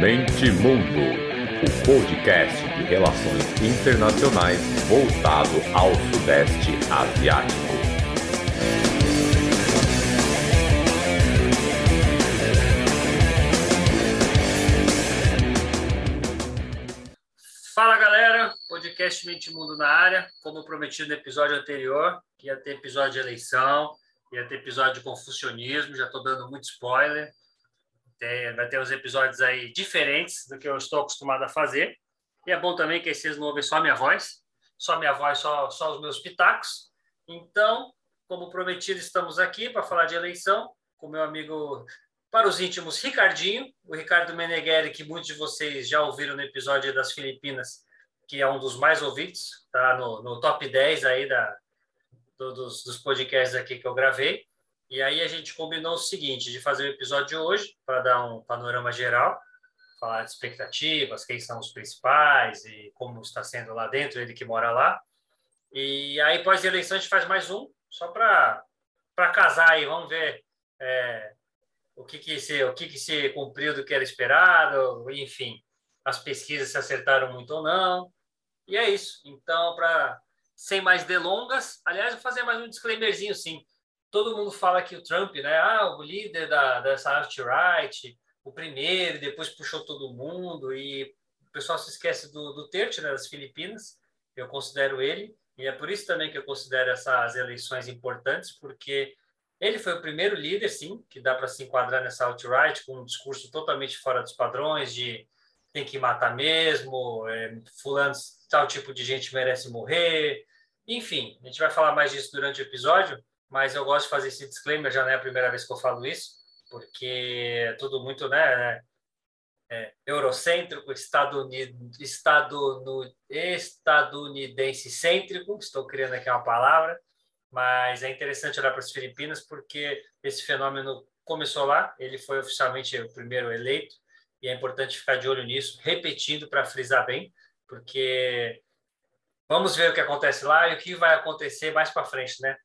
Mente Mundo, o podcast de relações internacionais voltado ao Sudeste Asiático. Fala galera, podcast Mente Mundo na área. Como prometido no episódio anterior, ia ter episódio de eleição, ia ter episódio de confucionismo, já estou dando muito spoiler. Tem, vai ter uns episódios aí diferentes do que eu estou acostumado a fazer. E é bom também que vocês não ouvem só minha voz, só minha voz, só, só os meus pitacos. Então, como prometido, estamos aqui para falar de eleição com meu amigo, para os íntimos, Ricardinho, o Ricardo Meneghelli, que muitos de vocês já ouviram no episódio das Filipinas, que é um dos mais ouvidos, tá no, no top 10 aí da, do, dos, dos podcasts aqui que eu gravei. E aí a gente combinou o seguinte, de fazer o episódio hoje, para dar um panorama geral, falar de expectativas, quem são os principais e como está sendo lá dentro, ele que mora lá. E aí, pós-eleição, a gente faz mais um, só para casar aí, vamos ver é, o, que, que, se, o que, que se cumpriu do que era esperado, enfim, as pesquisas se acertaram muito ou não. E é isso. Então, para sem mais delongas, aliás, vou fazer mais um disclaimerzinho, sim todo mundo fala que o Trump, né? Ah, o líder da, dessa alt-right, o primeiro, depois puxou todo mundo, e o pessoal se esquece do, do Terte, né, das Filipinas, eu considero ele, e é por isso também que eu considero essas eleições importantes, porque ele foi o primeiro líder, sim, que dá para se enquadrar nessa alt-right, com um discurso totalmente fora dos padrões, de tem que matar mesmo, é, fulano, tal tipo de gente merece morrer, enfim, a gente vai falar mais disso durante o episódio, mas eu gosto de fazer esse disclaimer, já não é a primeira vez que eu falo isso, porque é tudo muito né, é, eurocêntrico, estadunidense, estadunidense cêntrico, estou criando aqui uma palavra, mas é interessante olhar para as Filipinas porque esse fenômeno começou lá, ele foi oficialmente o primeiro eleito, e é importante ficar de olho nisso, repetindo para frisar bem, porque vamos ver o que acontece lá e o que vai acontecer mais para frente, né?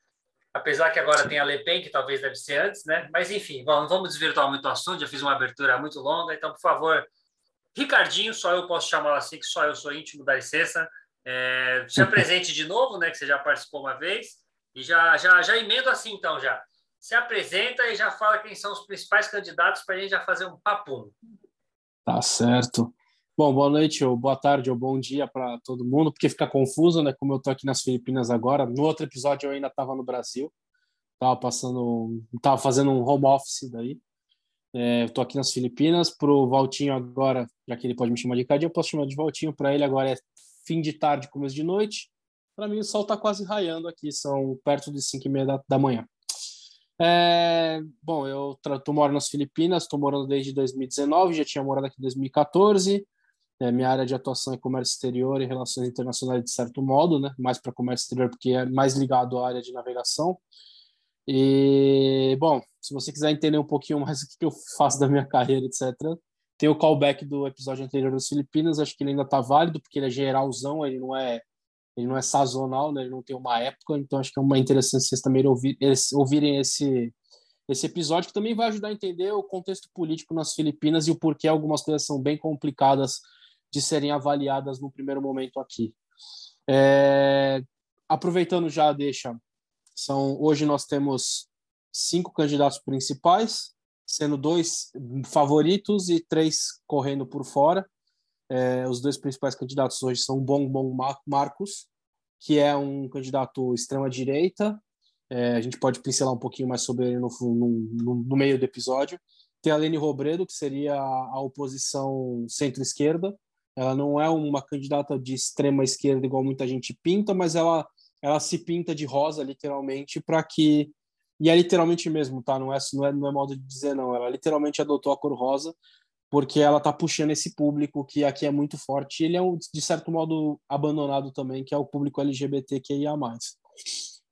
Apesar que agora tem a Le Pen, que talvez deve ser antes, né? Mas enfim, vamos, vamos desvirtuar muito o assunto, já fiz uma abertura muito longa, então, por favor, Ricardinho, só eu posso chamá-lo assim, que só eu sou íntimo, dá licença. É, se apresente de novo, né? Que você já participou uma vez, e já, já, já emendo assim, então, já. Se apresenta e já fala quem são os principais candidatos para a gente já fazer um papum. Tá certo. Bom, boa noite, ou boa tarde, ou bom dia para todo mundo, porque fica confuso, né? Como eu tô aqui nas Filipinas agora. No outro episódio eu ainda estava no Brasil, tava passando, tava fazendo um home office daí. É, eu tô aqui nas Filipinas. Pro Valtinho agora, já que ele pode me chamar de Cadinho, eu posso chamar de Valtinho. Para ele agora é fim de tarde, começo de noite. Para mim o sol tá quase raiando aqui, são perto de 5 e meia da, da manhã. É, bom, eu tô morando nas Filipinas, estou morando desde 2019, já tinha morado aqui em 2014. É, minha área de atuação é comércio exterior e relações internacionais de certo modo, né? Mais para comércio exterior porque é mais ligado à área de navegação. E bom, se você quiser entender um pouquinho mais o que eu faço da minha carreira, etc, tem o callback do episódio anterior das Filipinas, acho que ele ainda está válido porque ele é geralzão, ele não é ele não é sazonal, né? Ele não tem uma época, então acho que é uma interessante vocês também ouvir, ouvirem esse esse episódio que também vai ajudar a entender o contexto político nas Filipinas e o porquê algumas coisas são bem complicadas de serem avaliadas no primeiro momento aqui. É, aproveitando já deixa, são hoje nós temos cinco candidatos principais, sendo dois favoritos e três correndo por fora. É, os dois principais candidatos hoje são o Bom Marcos, que é um candidato extrema-direita. É, a gente pode pincelar um pouquinho mais sobre ele no, no, no meio do episódio. Tem a Lene Robredo, que seria a oposição centro-esquerda, ela não é uma candidata de extrema esquerda igual muita gente pinta, mas ela ela se pinta de rosa literalmente para que e é literalmente mesmo, tá? Não é, não é não é modo de dizer não. Ela literalmente adotou a cor rosa porque ela tá puxando esse público que aqui é muito forte. Ele é um, de certo modo abandonado também, que é o público LGBTQIA+.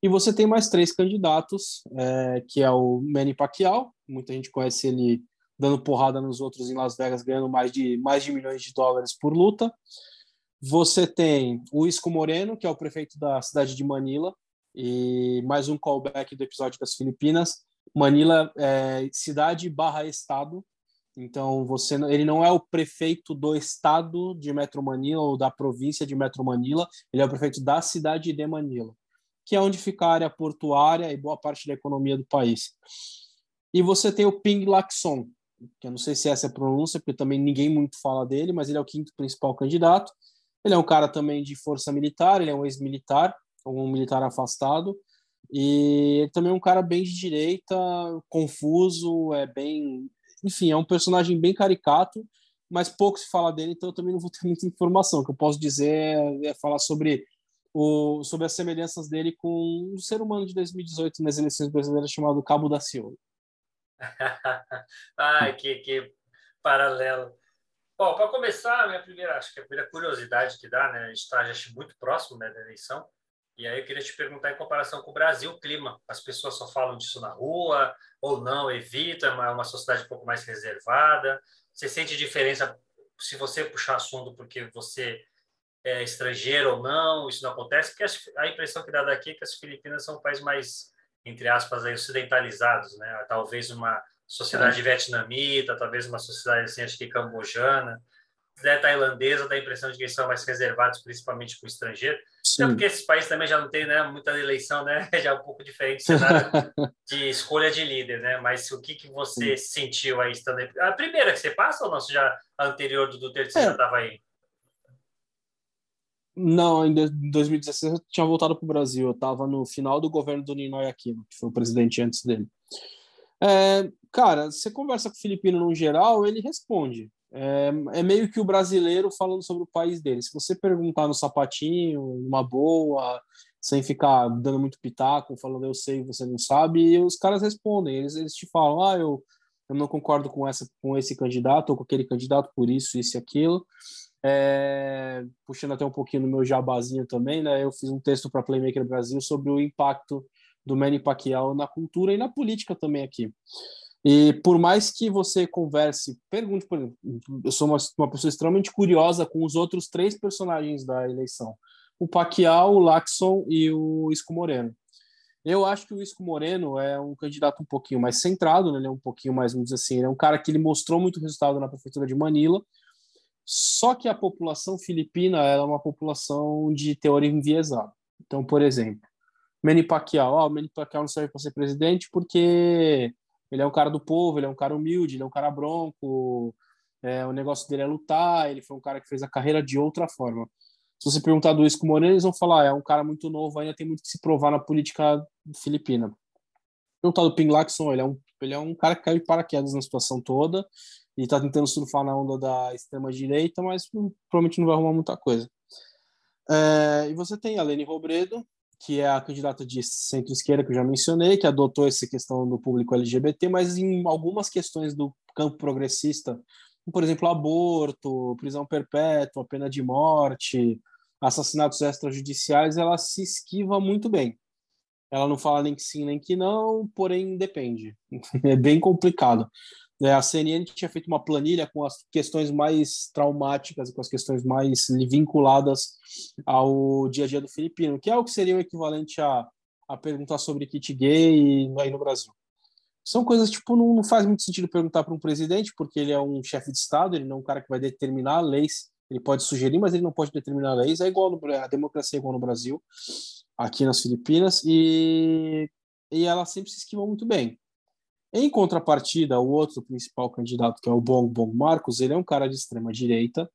E você tem mais três candidatos, é, que é o Manny Pacquiao, muita gente conhece ele dando porrada nos outros em Las Vegas, ganhando mais de, mais de milhões de dólares por luta. Você tem o Isco Moreno, que é o prefeito da cidade de Manila, e mais um callback do episódio das Filipinas. Manila é cidade barra estado, Então, você, ele não é o prefeito do estado de Metro Manila ou da província de Metro Manila, ele é o prefeito da cidade de Manila, que é onde fica a área portuária e boa parte da economia do país. E você tem o Ping Lacson, que eu não sei se essa é a pronúncia, porque também ninguém muito fala dele, mas ele é o quinto principal candidato. Ele é um cara também de força militar, ele é um ex-militar, um militar afastado, e ele também é um cara bem de direita, confuso, é bem enfim, é um personagem bem caricato, mas pouco se fala dele, então eu também não vou ter muita informação. O que eu posso dizer é, é falar sobre, o, sobre as semelhanças dele com um ser humano de 2018 nas eleições brasileiras chamado Cabo da Ciolo. Ai, que, que paralelo. Bom, para começar, a minha primeira, acho que a primeira curiosidade que dá, né? A gente está muito próximo né, da eleição. E aí eu queria te perguntar em comparação com o Brasil, o clima. As pessoas só falam disso na rua ou não, evita, é uma, uma sociedade um pouco mais reservada. Você sente diferença se você puxar assunto porque você é estrangeiro ou não, isso não acontece? Porque a impressão que dá daqui é que as Filipinas são um país mais, entre aspas, aí, ocidentalizados, né? Talvez uma sociedade é. vietnamita, talvez uma sociedade assim, acho que cambojana né, tailandesa dá a impressão de que eles são mais reservados, principalmente para o estrangeiro. Sim. Até porque esses países também já não tem né, muita eleição, né? Já é um pouco diferente de escolha de líder, né? Mas o que, que você Sim. sentiu aí estando aí? A primeira que você passa ou não? Você já, anterior do Duterte, você é. já estava aí? Não, em 2016 eu tinha voltado para o Brasil. Eu estava no final do governo do Ninoy Aquino, que foi o presidente antes dele. É, cara, você conversa com o filipino no geral, ele responde. É, é, meio que o brasileiro falando sobre o país dele. Se você perguntar no sapatinho, uma boa, sem ficar dando muito pitaco, falando eu sei, você não sabe, os caras respondem. Eles, eles te falam, ah, eu, eu não concordo com essa com esse candidato ou com aquele candidato por isso, isso e aquilo. É, puxando até um pouquinho no meu jabazinho também, né? Eu fiz um texto para Playmaker Brasil sobre o impacto do Manny Pacquiao na cultura e na política também aqui. E por mais que você converse, pergunte, por exemplo, eu sou uma, uma pessoa extremamente curiosa com os outros três personagens da eleição: o Pacquiao, o Laxon e o Isco Moreno. Eu acho que o Isco Moreno é um candidato um pouquinho mais centrado, né? ele é um pouquinho mais, vamos dizer assim, é um cara que ele mostrou muito resultado na prefeitura de Manila, só que a população filipina é uma população de teoria enviesada. Então, por exemplo, Manny Pacquiao, oh, o Manny Pacquiao não serve para ser presidente porque ele é um cara do povo, ele é um cara humilde, ele é um cara bronco, é, o negócio dele é lutar, ele foi um cara que fez a carreira de outra forma. Se você perguntar do Isco Moreno, eles vão falar, ah, é um cara muito novo, ainda tem muito que se provar na política filipina. Perguntar do Ping Lacson, ele é um, ele é um cara que caiu de paraquedas na situação toda e está tentando surfar na onda da extrema-direita, mas provavelmente não vai arrumar muita coisa. É, e você tem a Lene Robredo, que é a candidata de centro-esquerda que eu já mencionei, que adotou essa questão do público LGBT, mas em algumas questões do campo progressista, por exemplo, aborto, prisão perpétua, pena de morte, assassinatos extrajudiciais, ela se esquiva muito bem. Ela não fala nem que sim nem que não, porém depende. É bem complicado. É, a CNN tinha feito uma planilha com as questões mais traumáticas e com as questões mais vinculadas ao dia a dia do filipino, que é o que seria o equivalente a, a perguntar sobre kit gay aí no Brasil. São coisas, tipo, não, não faz muito sentido perguntar para um presidente, porque ele é um chefe de Estado, ele não é um cara que vai determinar leis, ele pode sugerir, mas ele não pode determinar leis. É igual no, a democracia é igual no Brasil, aqui nas Filipinas, e, e ela sempre se esquiva muito bem. Em contrapartida, o outro principal candidato, que é o Bong Bong Marcos, ele é um cara de extrema direita.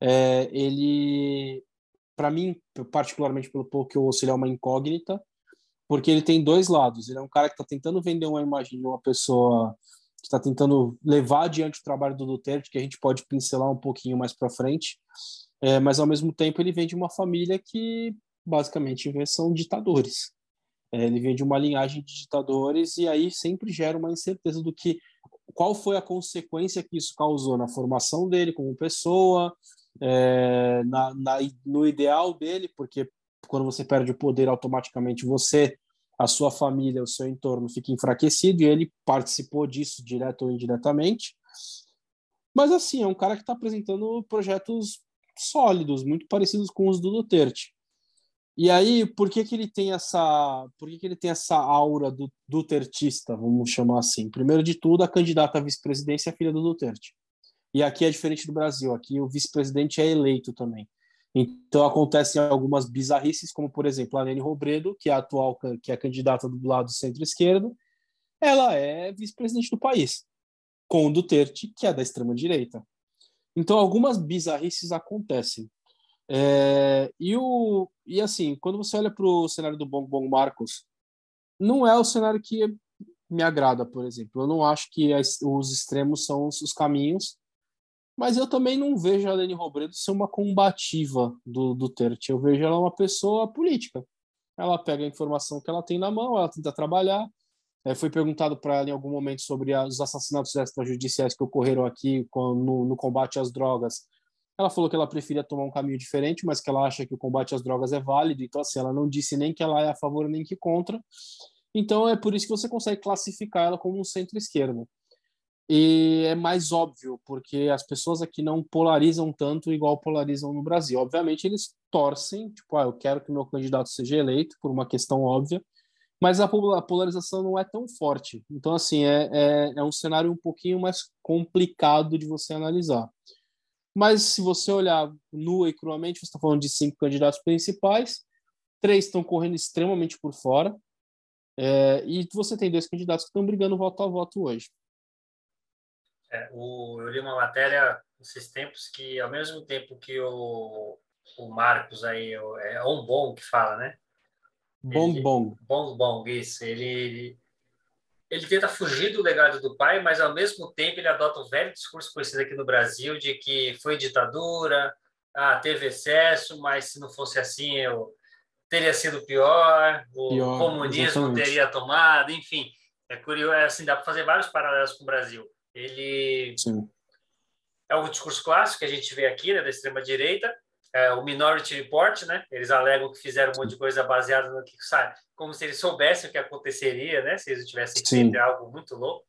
É, ele, para mim, particularmente pelo pouco que eu ouço, ele é uma incógnita, porque ele tem dois lados. Ele é um cara que está tentando vender uma imagem de uma pessoa que está tentando levar adiante o trabalho do Duterte, que a gente pode pincelar um pouquinho mais para frente, é, mas ao mesmo tempo ele vem de uma família que basicamente são ditadores. É, ele vem de uma linhagem de ditadores e aí sempre gera uma incerteza do que qual foi a consequência que isso causou na formação dele como pessoa, é, na, na, no ideal dele, porque quando você perde o poder, automaticamente você, a sua família, o seu entorno fica enfraquecido e ele participou disso direto ou indiretamente. Mas assim, é um cara que está apresentando projetos sólidos, muito parecidos com os do Duterte. E aí, por que, que ele tem essa, por que, que ele tem essa aura do Dutertista, vamos chamar assim? Primeiro de tudo, a candidata à vice-presidência é filha do Duterte. E aqui é diferente do Brasil, aqui o vice-presidente é eleito também. Então acontecem algumas bizarrices, como por exemplo a Nene Robredo, que é a atual que é candidata do lado centro-esquerdo, ela é vice-presidente do país, com o Duterte, que é da extrema direita. Então algumas bizarrices acontecem. É, e, o, e assim, quando você olha para o cenário do Bong Bong Marcos, não é o cenário que me agrada, por exemplo. Eu não acho que as, os extremos são os, os, caminhos, mas eu também não vejo a Lene Robredo ser uma combativa do Duterte. Eu vejo ela uma pessoa política. Ela pega a informação que ela tem na mão, ela tenta trabalhar. É, foi perguntado para ela em algum momento sobre os assassinatos extrajudiciais que ocorreram aqui com, no, no combate às drogas ela falou que ela preferia tomar um caminho diferente, mas que ela acha que o combate às drogas é válido. Então, assim, ela não disse nem que ela é a favor nem que contra. Então, é por isso que você consegue classificar ela como um centro-esquerda. E é mais óbvio, porque as pessoas aqui não polarizam tanto igual polarizam no Brasil. Obviamente, eles torcem, tipo, ah, eu quero que meu candidato seja eleito, por uma questão óbvia, mas a polarização não é tão forte. Então, assim, é, é, é um cenário um pouquinho mais complicado de você analisar. Mas se você olhar nua e cruamente, você está falando de cinco candidatos principais, três estão correndo extremamente por fora, é, e você tem dois candidatos que estão brigando voto a voto hoje. É, o, eu li uma matéria nesses tempos que, ao mesmo tempo que o, o Marcos aí, é um bom que fala, né? Bong Bong. Bong Bong, isso. Ele, ele tenta fugir do legado do pai, mas ao mesmo tempo ele adota o velho discurso conhecido aqui no Brasil de que foi ditadura, ah, teve excesso, mas se não fosse assim eu teria sido pior, o pior, comunismo exatamente. teria tomado, enfim. É curioso, é assim, dá para fazer vários paralelos com o Brasil. Ele Sim. é um discurso clássico que a gente vê aqui, né, da extrema direita, é, o Minority Report, né? Eles alegam que fizeram um monte de coisa baseada no que sai, como se eles soubessem o que aconteceria, né? Se eles tivessem feito algo muito louco.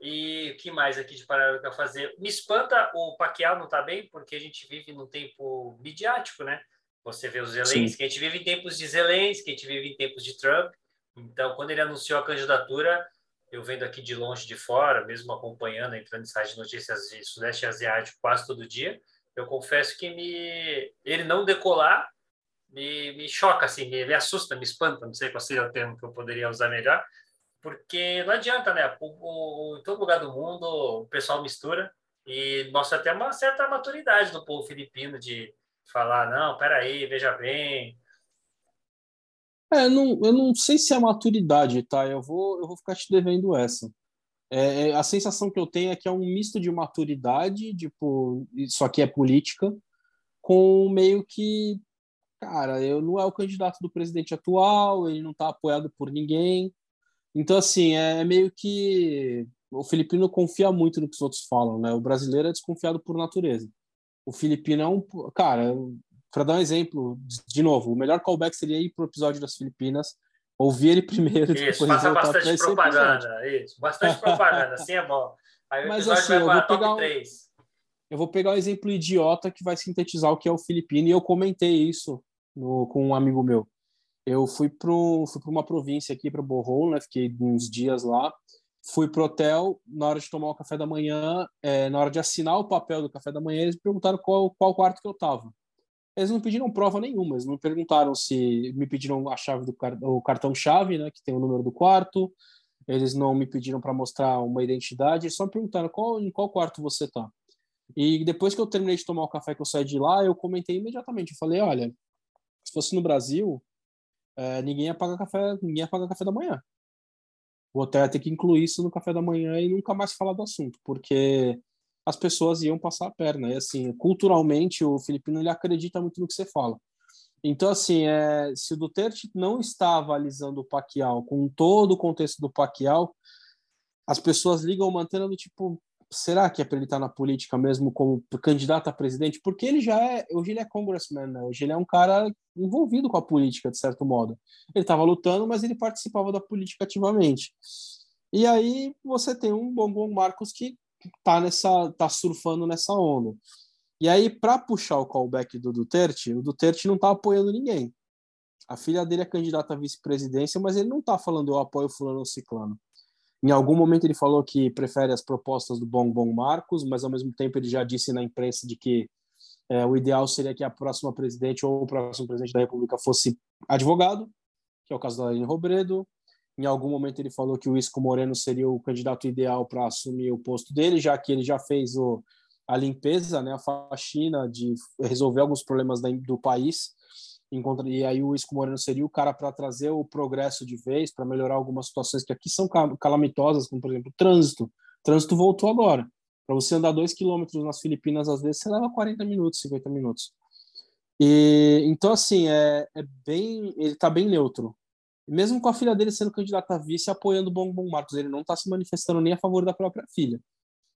E o que mais aqui de paralelo para fazer? Me espanta o Pacquiao não tá bem, porque a gente vive num tempo midiático, né? Você vê os Zelensky, a gente vive em tempos de Zelensky, a gente vive em tempos de Trump. Então, quando ele anunciou a candidatura, eu vendo aqui de longe de fora, mesmo acompanhando, entrando em sites de notícias de Sudeste Asiático quase todo dia, eu confesso que me ele não decolar me, me choca, assim, me, me assusta, me espanta, não sei qual seria o termo que eu poderia usar melhor, porque não adianta, né? O, o, em todo lugar do mundo o pessoal mistura e mostra até uma certa maturidade do povo filipino de falar, não, peraí, veja bem. É, não, eu não sei se é maturidade, tá? Eu vou, eu vou ficar te devendo essa. É, é, a sensação que eu tenho é que é um misto de maturidade, tipo, isso aqui é política, com meio que, cara, eu não é o candidato do presidente atual, ele não está apoiado por ninguém. Então, assim, é meio que o filipino confia muito no que os outros falam, né? O brasileiro é desconfiado por natureza. O filipino é um. Cara, para dar um exemplo, de novo, o melhor callback seria ir para o episódio das Filipinas ouvir ele primeiro. Isso, passa bastante propaganda. Isso, bastante propaganda, assim é bom. Aí Mas assim, eu vou, pegar um, eu vou pegar um exemplo idiota que vai sintetizar o que é o filipino, e eu comentei isso no, com um amigo meu. Eu fui para fui uma província aqui, para Borrol, né? fiquei uns dias lá. Fui pro hotel, na hora de tomar o café da manhã, é, na hora de assinar o papel do café da manhã, eles me perguntaram qual, qual quarto que eu tava. Eles não pediram prova nenhuma, eles não perguntaram se me pediram a chave do o cartão-chave, né, que tem o número do quarto. Eles não me pediram para mostrar uma identidade, só me perguntaram qual, em qual quarto você tá. E depois que eu terminei de tomar o café que eu saí de lá, eu comentei imediatamente. Eu falei, olha, se fosse no Brasil, é, ninguém ia pagar café, ninguém ia pagar café da manhã. O hotel ia ter que incluir isso no café da manhã e nunca mais falar do assunto, porque as pessoas iam passar a perna. E assim, culturalmente, o filipino ele acredita muito no que você fala. Então, assim, é, se o Duterte não está avalizando o Pacquiao com todo o contexto do Pacquiao, as pessoas ligam uma antena do tipo, será que é para ele estar na política mesmo como candidato a presidente? Porque ele já é, hoje ele é congressman, né? hoje ele é um cara envolvido com a política, de certo modo. Ele estava lutando, mas ele participava da política ativamente. E aí você tem um Bongbong Marcos que tá nessa tá surfando nessa onda. E aí para puxar o callback do Duterte, o Duterte não tá apoiando ninguém. A filha dele é candidata à vice-presidência, mas ele não está falando eu apoio fulano ou ciclano. Em algum momento ele falou que prefere as propostas do Bom Bom Marcos, mas ao mesmo tempo ele já disse na imprensa de que é, o ideal seria que a próxima presidente ou o próximo presidente da República fosse advogado, que é o caso da Aline Robredo. Em algum momento ele falou que o Isco Moreno seria o candidato ideal para assumir o posto dele, já que ele já fez o, a limpeza, né, a faxina de resolver alguns problemas da, do país. E aí o Isco Moreno seria o cara para trazer o progresso de vez, para melhorar algumas situações que aqui são calamitosas, como por exemplo o trânsito. O trânsito voltou agora. Para você andar dois quilômetros nas Filipinas, às vezes você leva 40 minutos, 50 minutos. E então assim é, é bem, ele está bem neutro. Mesmo com a filha dele sendo candidata a vice, apoiando o Bom Bom Marcos, ele não está se manifestando nem a favor da própria filha.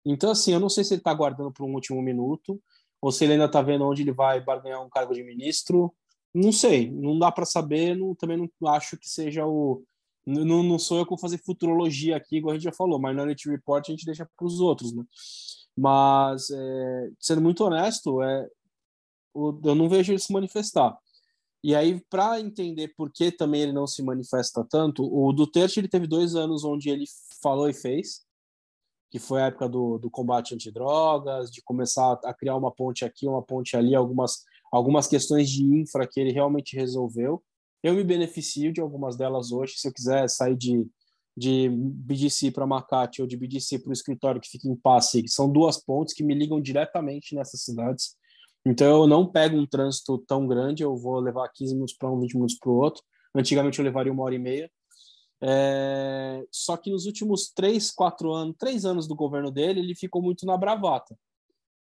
Então assim, eu não sei se ele está aguardando por um último minuto ou se ele ainda está vendo onde ele vai barganhar um cargo de ministro. Não sei, não dá para saber. Não, também não acho que seja o não, não sou eu que vou fazer futurologia aqui, igual a gente já falou. Minority Report a gente deixa para os outros, né? Mas, é, sendo muito honesto, é, eu não vejo ele se manifestar. E aí, para entender por que também ele não se manifesta tanto, o Duterte ele teve dois anos onde ele falou e fez, que foi a época do, do combate antidrogas, de começar a criar uma ponte aqui, uma ponte ali, algumas, algumas questões de infra que ele realmente resolveu. Eu me beneficio de algumas delas hoje. Se eu quiser sair de, de BDC para Makati ou de BDC para o escritório que fica em Pasig, são duas pontes que me ligam diretamente nessas cidades. Então eu não pego um trânsito tão grande, eu vou levar 15 minutos para um, 20 minutos para o outro. Antigamente eu levaria uma hora e meia. É... Só que nos últimos três, quatro anos, três anos do governo dele, ele ficou muito na bravata.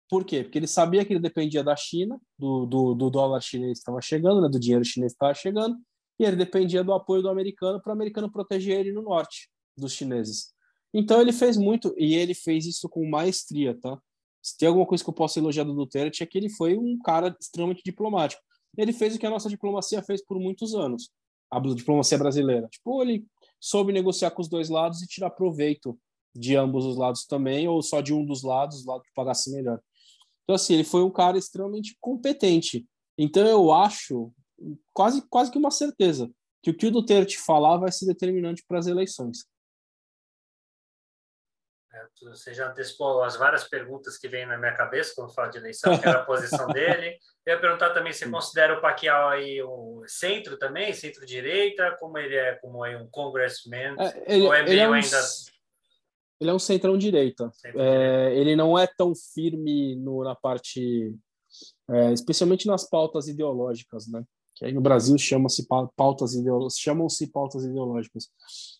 Por quê? Porque ele sabia que ele dependia da China, do, do, do dólar chinês estava chegando, né, do dinheiro chinês estava chegando, e ele dependia do apoio do americano para o americano proteger ele no norte dos chineses. Então ele fez muito, e ele fez isso com maestria, tá? Se tem alguma coisa que eu posso elogiar do Duterte é que ele foi um cara extremamente diplomático. Ele fez o que a nossa diplomacia fez por muitos anos, a diplomacia brasileira. Tipo, ele soube negociar com os dois lados e tirar proveito de ambos os lados também, ou só de um dos lados, o lado que pagasse melhor. Então, assim, ele foi um cara extremamente competente. Então, eu acho, quase, quase que uma certeza, que o que o Duterte falar vai ser determinante para as eleições. É, você já antecipou as várias perguntas que vêm na minha cabeça quando fala de eleição, que era a posição dele. Eu ia perguntar também se considera o Pacquiao aí um centro também, centro-direita, como ele é como é um congressman, é, ele, ou é meio é um... ainda ele é um centrão direita. É, ele não é tão firme no, na parte, é, especialmente nas pautas ideológicas, né? Que aí no Brasil chama-se pautas ideológicas, chamam-se pautas ideológicas.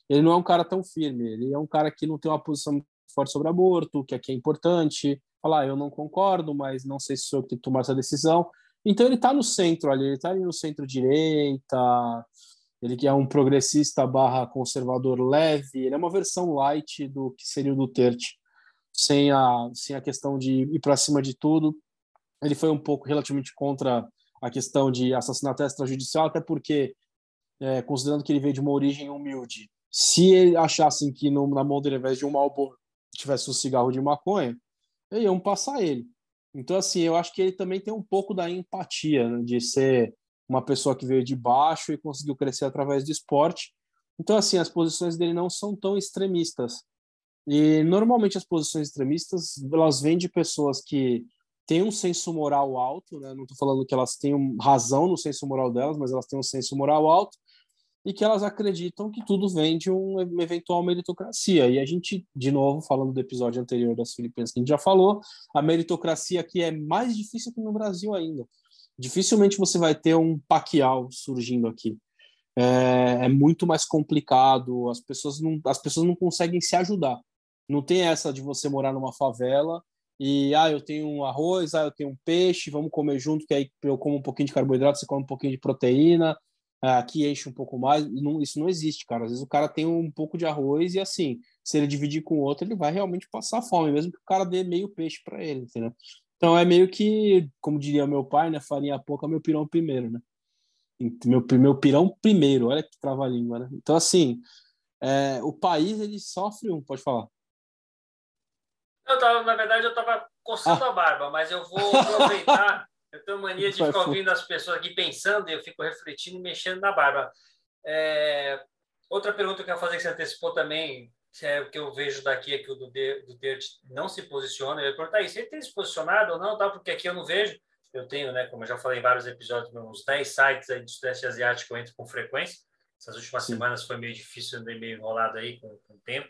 Ele não é um cara tão firme. Ele é um cara que não tem uma posição forte sobre aborto, que aqui é importante. Falar, ah, eu não concordo, mas não sei se sou eu que tomar essa decisão. Então ele está no centro ali, ele está ali no centro-direita, ele que é um progressista barra conservador leve, ele é uma versão light do que seria o Duterte, sem a, sem a questão de ir para cima de tudo. Ele foi um pouco relativamente contra a questão de assassinato extrajudicial, até porque, é, considerando que ele veio de uma origem humilde, se ele achassem que no, na mão dele, ao invés de um Marlboro, tivesse um cigarro de maconha, iam passar ele. Então, assim, eu acho que ele também tem um pouco da empatia, né, de ser uma pessoa que veio de baixo e conseguiu crescer através do esporte. Então, assim, as posições dele não são tão extremistas. E normalmente as posições extremistas elas vêm de pessoas que têm um senso moral alto, né? Não estou falando que elas tenham razão no senso moral delas, mas elas têm um senso moral alto e que elas acreditam que tudo vem de uma eventual meritocracia. E a gente, de novo, falando do episódio anterior das Filipinas que a gente já falou, a meritocracia aqui é mais difícil que no Brasil ainda dificilmente você vai ter um Pacquiao surgindo aqui. É, é, muito mais complicado, as pessoas, não, as pessoas não conseguem se ajudar. Não tem essa de você morar numa favela e, ah, eu tenho um arroz, ah, eu tenho um peixe, vamos comer junto, que aí eu como um pouquinho de carboidrato, você come um pouquinho de proteína, ah, aqui enche um pouco mais. Não, isso não existe, cara. Às vezes o cara tem um pouco de arroz e, assim, se ele dividir com o outro, ele vai realmente passar fome, mesmo que o cara dê meio peixe para ele, entendeu? Então é meio que, como diria meu pai, né? Farinha pouca, meu pirão primeiro, né? Meu, meu pirão primeiro, olha que trava-língua, né? Então, assim, é, o país ele sofre um. Pode falar. Eu tava, na verdade, eu estava coçando ah. a barba, mas eu vou aproveitar. Eu tenho mania de ficar ouvindo as pessoas aqui pensando e eu fico refletindo e mexendo na barba. É... Outra pergunta que eu quero fazer que você antecipou também, é o que eu vejo daqui é que o do Duterte não se posiciona. Eu ia perguntar isso, ele tem se posicionado ou não, tá? porque aqui eu não vejo. Eu tenho, né, como eu já falei em vários episódios, uns 10 sites aí do Sudeste Asiático eu entro com frequência. Essas últimas Sim. semanas foi meio difícil, andei meio enrolado aí com, com o tempo.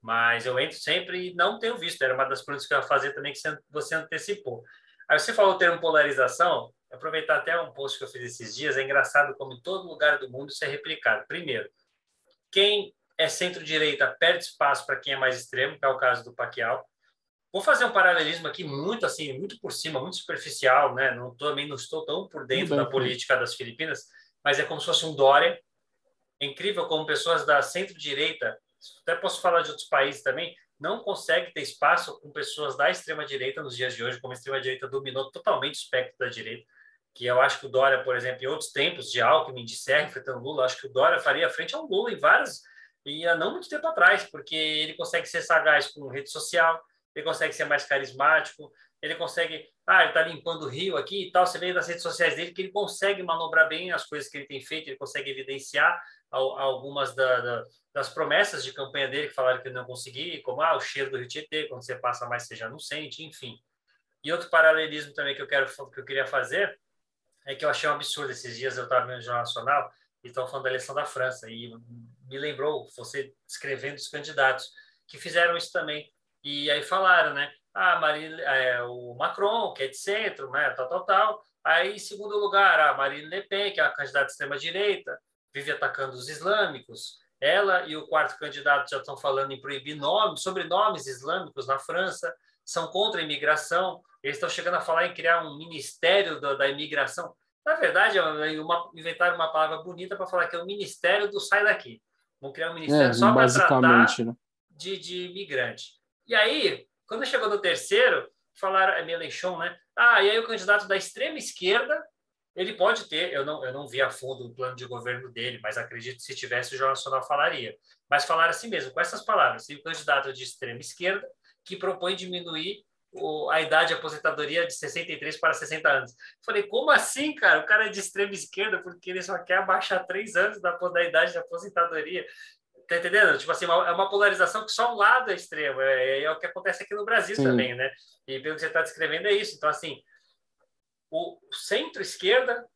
Mas eu entro sempre e não tenho visto. Era uma das perguntas que eu ia fazer também que você antecipou. Aí você falou o termo polarização. Aproveitar até um post que eu fiz esses dias. É engraçado como em todo lugar do mundo isso é replicado. Primeiro, quem é centro-direita perde espaço para quem é mais extremo, que é o caso do Pacquiao. Vou fazer um paralelismo aqui muito assim, muito por cima, muito superficial, né? Não também não estou tão por dentro da política das Filipinas, mas é como se fosse um Dória. É incrível como pessoas da centro-direita até posso falar de outros países também, não consegue ter espaço com pessoas da extrema-direita nos dias de hoje, como a extrema-direita dominou totalmente o espectro da direita, que eu acho que o Dória, por exemplo, em outros tempos de Alckmin, de Serra, enfrentando Lula, acho que o Dória faria frente ao Lula em várias, e há não muito tempo atrás, porque ele consegue ser sagaz com rede social, ele consegue ser mais carismático, ele consegue, ah, ele está limpando o rio aqui e tal, você vê nas redes sociais dele que ele consegue manobrar bem as coisas que ele tem feito, ele consegue evidenciar algumas da, da, das promessas de campanha dele que falaram que ele não conseguia, como ah, o cheiro do Rio Tietê, quando você passa mais você já não sente, enfim. E outro paralelismo também que eu quero que eu queria fazer é que eu achei um absurdo esses dias eu estava vendo o Jornal Nacional e estão falando da eleição da França e me lembrou você descrevendo os candidatos que fizeram isso também e aí falaram, né? Ah, Marine, é, o Macron, que é de centro, né? Tal, tal, tal. Aí, em segundo lugar, a Marine Le Pen, que é a candidata de extrema-direita, vive atacando os islâmicos. Ela e o quarto candidato já estão falando em proibir nomes, sobrenomes islâmicos na França, são contra a imigração. Eles estão chegando a falar em criar um ministério da, da imigração. Na verdade, é uma, inventaram uma palavra bonita para falar que é o ministério do sai daqui. Vão criar um ministério é, só para tratar né? de, de imigrante. E aí, quando chegou no terceiro, falaram, é Melenchon, né? Ah, e aí o candidato da extrema esquerda ele pode ter, eu não, eu não vi a fundo o plano de governo dele, mas acredito que se tivesse o Jornal Nacional falaria. Mas falar assim mesmo, com essas palavras, e o candidato de extrema esquerda que propõe diminuir o, a idade de aposentadoria de 63 para 60 anos. Falei, como assim, cara? O cara é de extrema esquerda porque ele só quer abaixar três anos da, da idade de aposentadoria. Tá entendendo? Tipo assim, é uma polarização que só um lado é extremo. É, é o que acontece aqui no Brasil Sim. também, né? E pelo que você está descrevendo é isso. Então, assim, o centro-esquerda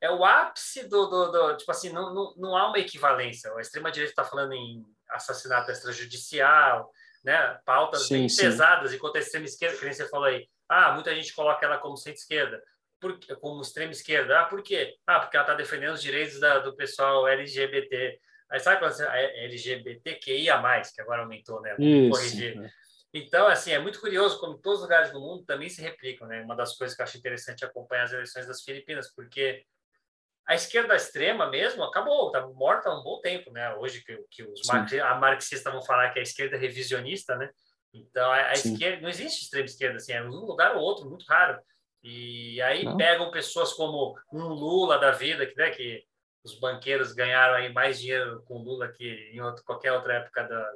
é o ápice do, do, do, tipo assim, não, não, não há uma equivalência. A extrema-direita está falando em assassinato extrajudicial, né? pautas sim, bem sim. pesadas, enquanto a extrema-esquerda, que nem você falou aí, ah, muita gente coloca ela como centro-esquerda, como extrema-esquerda. Ah, por quê? Ah, porque ela está defendendo os direitos da, do pessoal LGBT. Aí sabe quando você, LGBTQIA+, que agora aumentou, né? Vamos corrigir. Né? Então, assim, é muito curioso como todos os lugares do mundo também se replicam, né? Uma das coisas que eu acho interessante é acompanhar as eleições das Filipinas, porque a esquerda extrema mesmo acabou, está morta há um bom tempo, né? Hoje que, que os a marxistas vão falar que é a esquerda é revisionista, né? Então, a, a esquerda, não existe extrema esquerda, assim, é um lugar ou outro, muito raro. E aí não. pegam pessoas como um Lula da vida, que, né, que os banqueiros ganharam aí mais dinheiro com Lula que em outro, qualquer outra época da,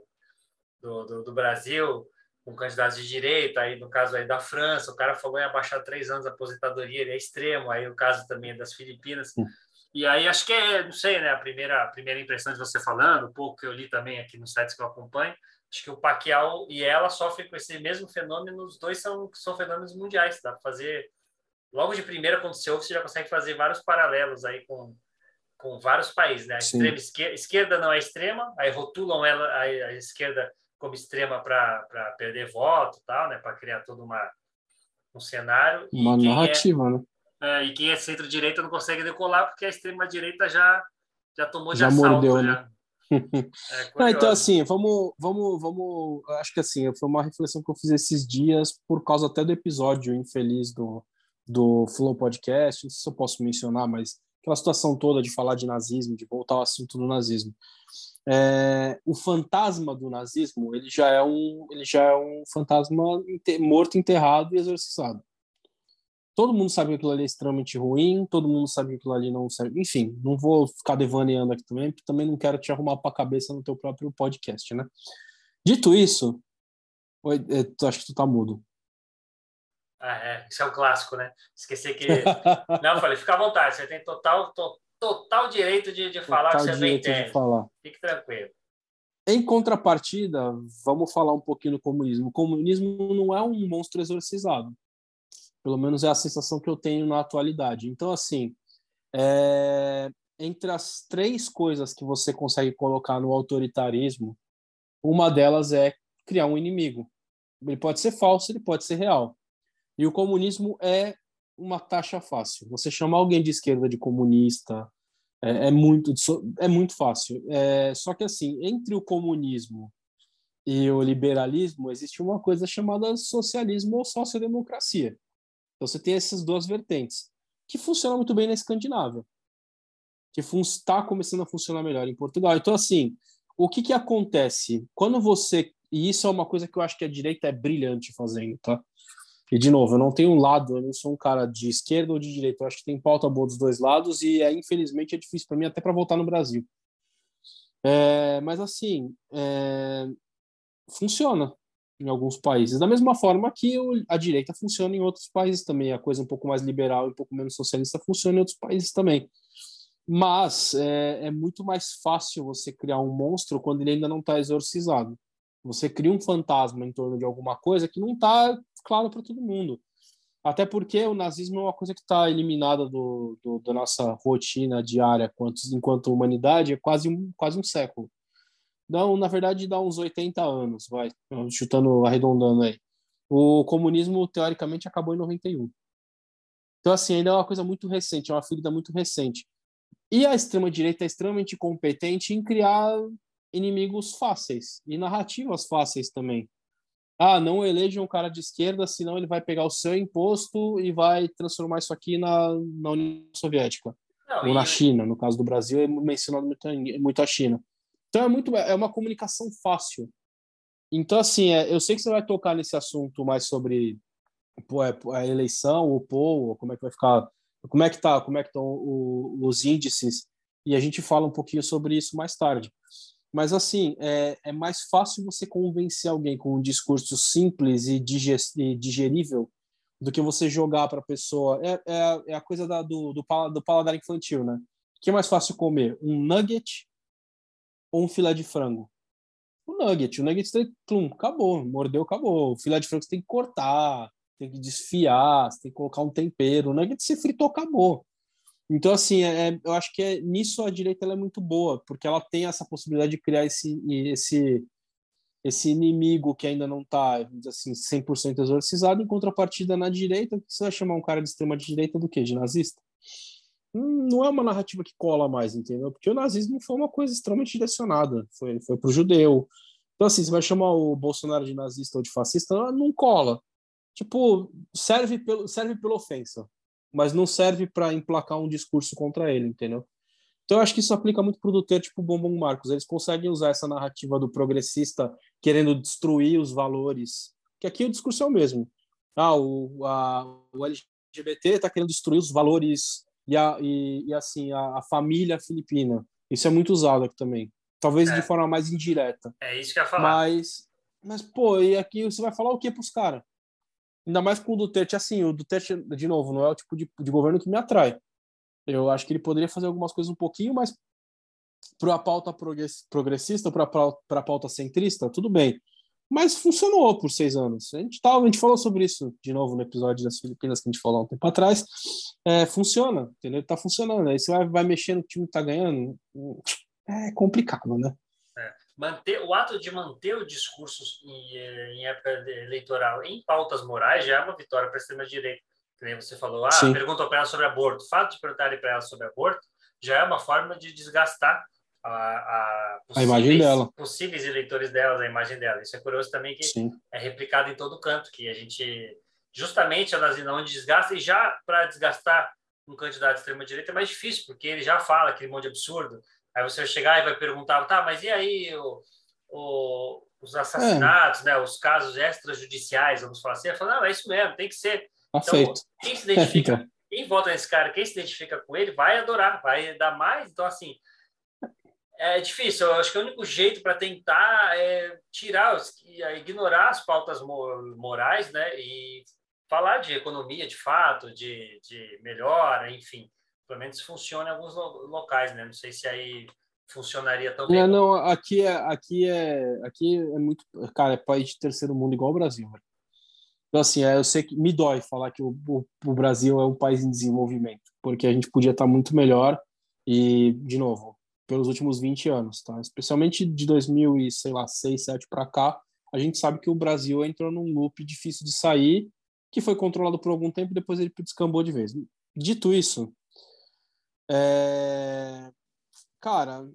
do, do, do Brasil, com candidatos de direita, aí no caso aí da França, o cara falou em abaixar três anos a aposentadoria, ele é extremo, aí o caso também é das Filipinas. E aí acho que é, não sei, né, a primeira, a primeira impressão de você falando, um pouco que eu li também aqui nos sites que eu acompanho, acho que o Pacquiao e ela sofrem com esse mesmo fenômeno, os dois são, são fenômenos mundiais, dá para fazer, logo de primeira aconteceu, você já consegue fazer vários paralelos aí com, com vários países, né, a extrema esquerda, esquerda não é extrema, aí rotulam ela, a, a esquerda como extrema para perder voto tal, né? Para criar todo uma, um cenário. Uma é narrativa, é, né? É, e quem é centro-direita não consegue decolar porque a extrema-direita já, já tomou de já assalto. Mordeu, já. Né? É não, então, assim, vamos, vamos, vamos. Acho que assim, foi uma reflexão que eu fiz esses dias por causa até do episódio infeliz do, do Flow Podcast. Não sei se eu posso mencionar, mas aquela situação toda de falar de nazismo, de voltar ao assunto do nazismo. É, o fantasma do nazismo ele já é um ele já é um fantasma morto enterrado e exorcizado. Todo mundo sabe que aquilo ali é extremamente ruim todo mundo sabe que aquilo ali não serve enfim não vou ficar devaneando aqui também porque também não quero te arrumar para a cabeça no teu próprio podcast né? Dito isso oi, é, acho que tu tá mudo Ah, é, isso é um clássico, né? Esqueci que. Não, eu falei, fica à vontade, você tem total, to, total direito de, de falar total que você bem entende. De falar. Fique tranquilo. Em contrapartida, vamos falar um pouquinho do comunismo. O comunismo não é um monstro exorcizado. Pelo menos é a sensação que eu tenho na atualidade. Então, assim, é... entre as três coisas que você consegue colocar no autoritarismo, uma delas é criar um inimigo. Ele pode ser falso, ele pode ser real. E o comunismo é uma taxa fácil. Você chamar alguém de esquerda de comunista é, é muito é muito fácil. É, só que assim, entre o comunismo e o liberalismo existe uma coisa chamada socialismo ou sociodemocracia. Então você tem essas duas vertentes que funcionam muito bem na Escandinávia, que está começando a funcionar melhor em Portugal. Então assim, o que que acontece quando você e isso é uma coisa que eu acho que a direita é brilhante fazendo, tá? E, de novo, eu não tenho um lado, eu não sou um cara de esquerda ou de direita, eu acho que tem pauta boa dos dois lados e, é, infelizmente, é difícil para mim até para voltar no Brasil. É, mas, assim, é, funciona em alguns países, da mesma forma que a direita funciona em outros países também, a coisa um pouco mais liberal e um pouco menos socialista funciona em outros países também. Mas é, é muito mais fácil você criar um monstro quando ele ainda não está exorcizado. Você cria um fantasma em torno de alguma coisa que não está claro para todo mundo. Até porque o nazismo é uma coisa que está eliminada do, do, da nossa rotina diária enquanto, enquanto humanidade é quase um, quase um século. Não, na verdade, dá uns 80 anos, vai, chutando, arredondando aí. O comunismo, teoricamente, acabou em 91. Então, assim, ainda é uma coisa muito recente, é uma ferida muito recente. E a extrema-direita é extremamente competente em criar inimigos fáceis e narrativas fáceis também. Ah, não eleja um cara de esquerda, senão ele vai pegar o seu imposto e vai transformar isso aqui na, na União Soviética. Não, ou na China, no caso do Brasil, é mencionado muito, muito a China. Então é muito é uma comunicação fácil. Então assim, é, eu sei que você vai tocar nesse assunto mais sobre pô, é, a eleição, o povo, como é que vai ficar, como é que tá, como é que estão os índices e a gente fala um pouquinho sobre isso mais tarde. Mas, assim, é, é mais fácil você convencer alguém com um discurso simples e, digerível do que você jogar para a pessoa. É, é, é, a coisa da, do, do, do paladar infantil, né? O que é mais fácil comer? Um nugget ou um filé de frango? O nugget. O nugget tem, plum, acabou. Mordeu, acabou. O filé de frango você tem que cortar, tem que desfiar, você tem que colocar um tempero. O nugget se fritou, acabou. Então, assim, é, é, eu acho que é, nisso a direita é muito boa, porque ela tem essa possibilidade de criar esse, esse, esse inimigo que ainda não está, assim, 100% exorcizado, em contrapartida na direita, você vai chamar um cara de extrema direita do quê? De nazista? Hum, não é uma narrativa que cola mais, entendeu? Porque o nazismo foi uma coisa extremamente direcionada, foi, foi para o judeu. Então, assim, você vai chamar o Bolsonaro de nazista ou de fascista, não cola. Tipo, serve pelo, serve pela ofensa mas não serve para emplacar um discurso contra ele, entendeu? Então eu acho que isso aplica muito para o Duterte tipo Bombom Marcos. Eles conseguem usar essa narrativa do progressista querendo destruir os valores, que aqui o discurso é o mesmo. Ah, o, a, o LGBT está querendo destruir os valores e, a, e, e assim a, a, família filipina. Isso é muito usado aqui também. Talvez é. de forma mais indireta. É isso que eu ia falar. Mas, mas pô, e aqui você vai falar o que para os caras? Ainda mais com o Duterte, assim, o Duterte, de novo, não é o tipo de, de governo que me atrai. Eu acho que ele poderia fazer algumas coisas um pouquinho mais para a pauta progressista, para a pauta centrista, tudo bem. Mas funcionou por seis anos. A gente, tava, a gente falou sobre isso de novo no episódio das Filipinas que a gente falou há um tempo atrás. É, funciona, entendeu? Tá funcionando. Aí você vai, vai mexer no time que tá ganhando. É complicado, né? Manter o ato de manter o discurso em, em, época eleitoral em pautas morais já é uma vitória para a extrema direita. Que você falou, ah, perguntou para ela sobre aborto. O fato de perguntarem para ela sobre aborto já é uma forma de desgastar a, a, a imagem dela, possíveis eleitores dela, a imagem dela. Isso é curioso também que Sim. é replicado em todo canto, que a gente justamente elas não desgasta e já para desgastar um candidato de extrema direita é mais difícil, porque ele já fala aquele monte de absurdo, Aí você vai chegar e vai perguntar, tá, mas e aí o, o, os assassinatos, é. né, os casos extrajudiciais, vamos falar assim? Eu falo, não, é isso mesmo, tem que ser. Tá então, quem se identifica, então. quem vota nesse cara, quem se identifica com ele, vai adorar, vai dar mais. Então, assim, é difícil. Eu acho que o único jeito para tentar é tirar, os, ignorar as pautas morais, né, e falar de economia de fato, de, de melhora, enfim. Pelo menos funciona em alguns locais, né? Não sei se aí funcionaria tão bem. É, não, aqui é, aqui é, aqui é muito, cara, é país de terceiro mundo igual o Brasil. Velho. Então, assim, é, eu sei que me dói falar que o, o, o, Brasil é um país em desenvolvimento, porque a gente podia estar muito melhor e, de novo, pelos últimos 20 anos, tá? Especialmente de 2000 e, sei lá, 6, 7 para cá, a gente sabe que o Brasil entrou num loop difícil de sair, que foi controlado por algum tempo, depois ele descambou de vez. Dito isso, é... cara,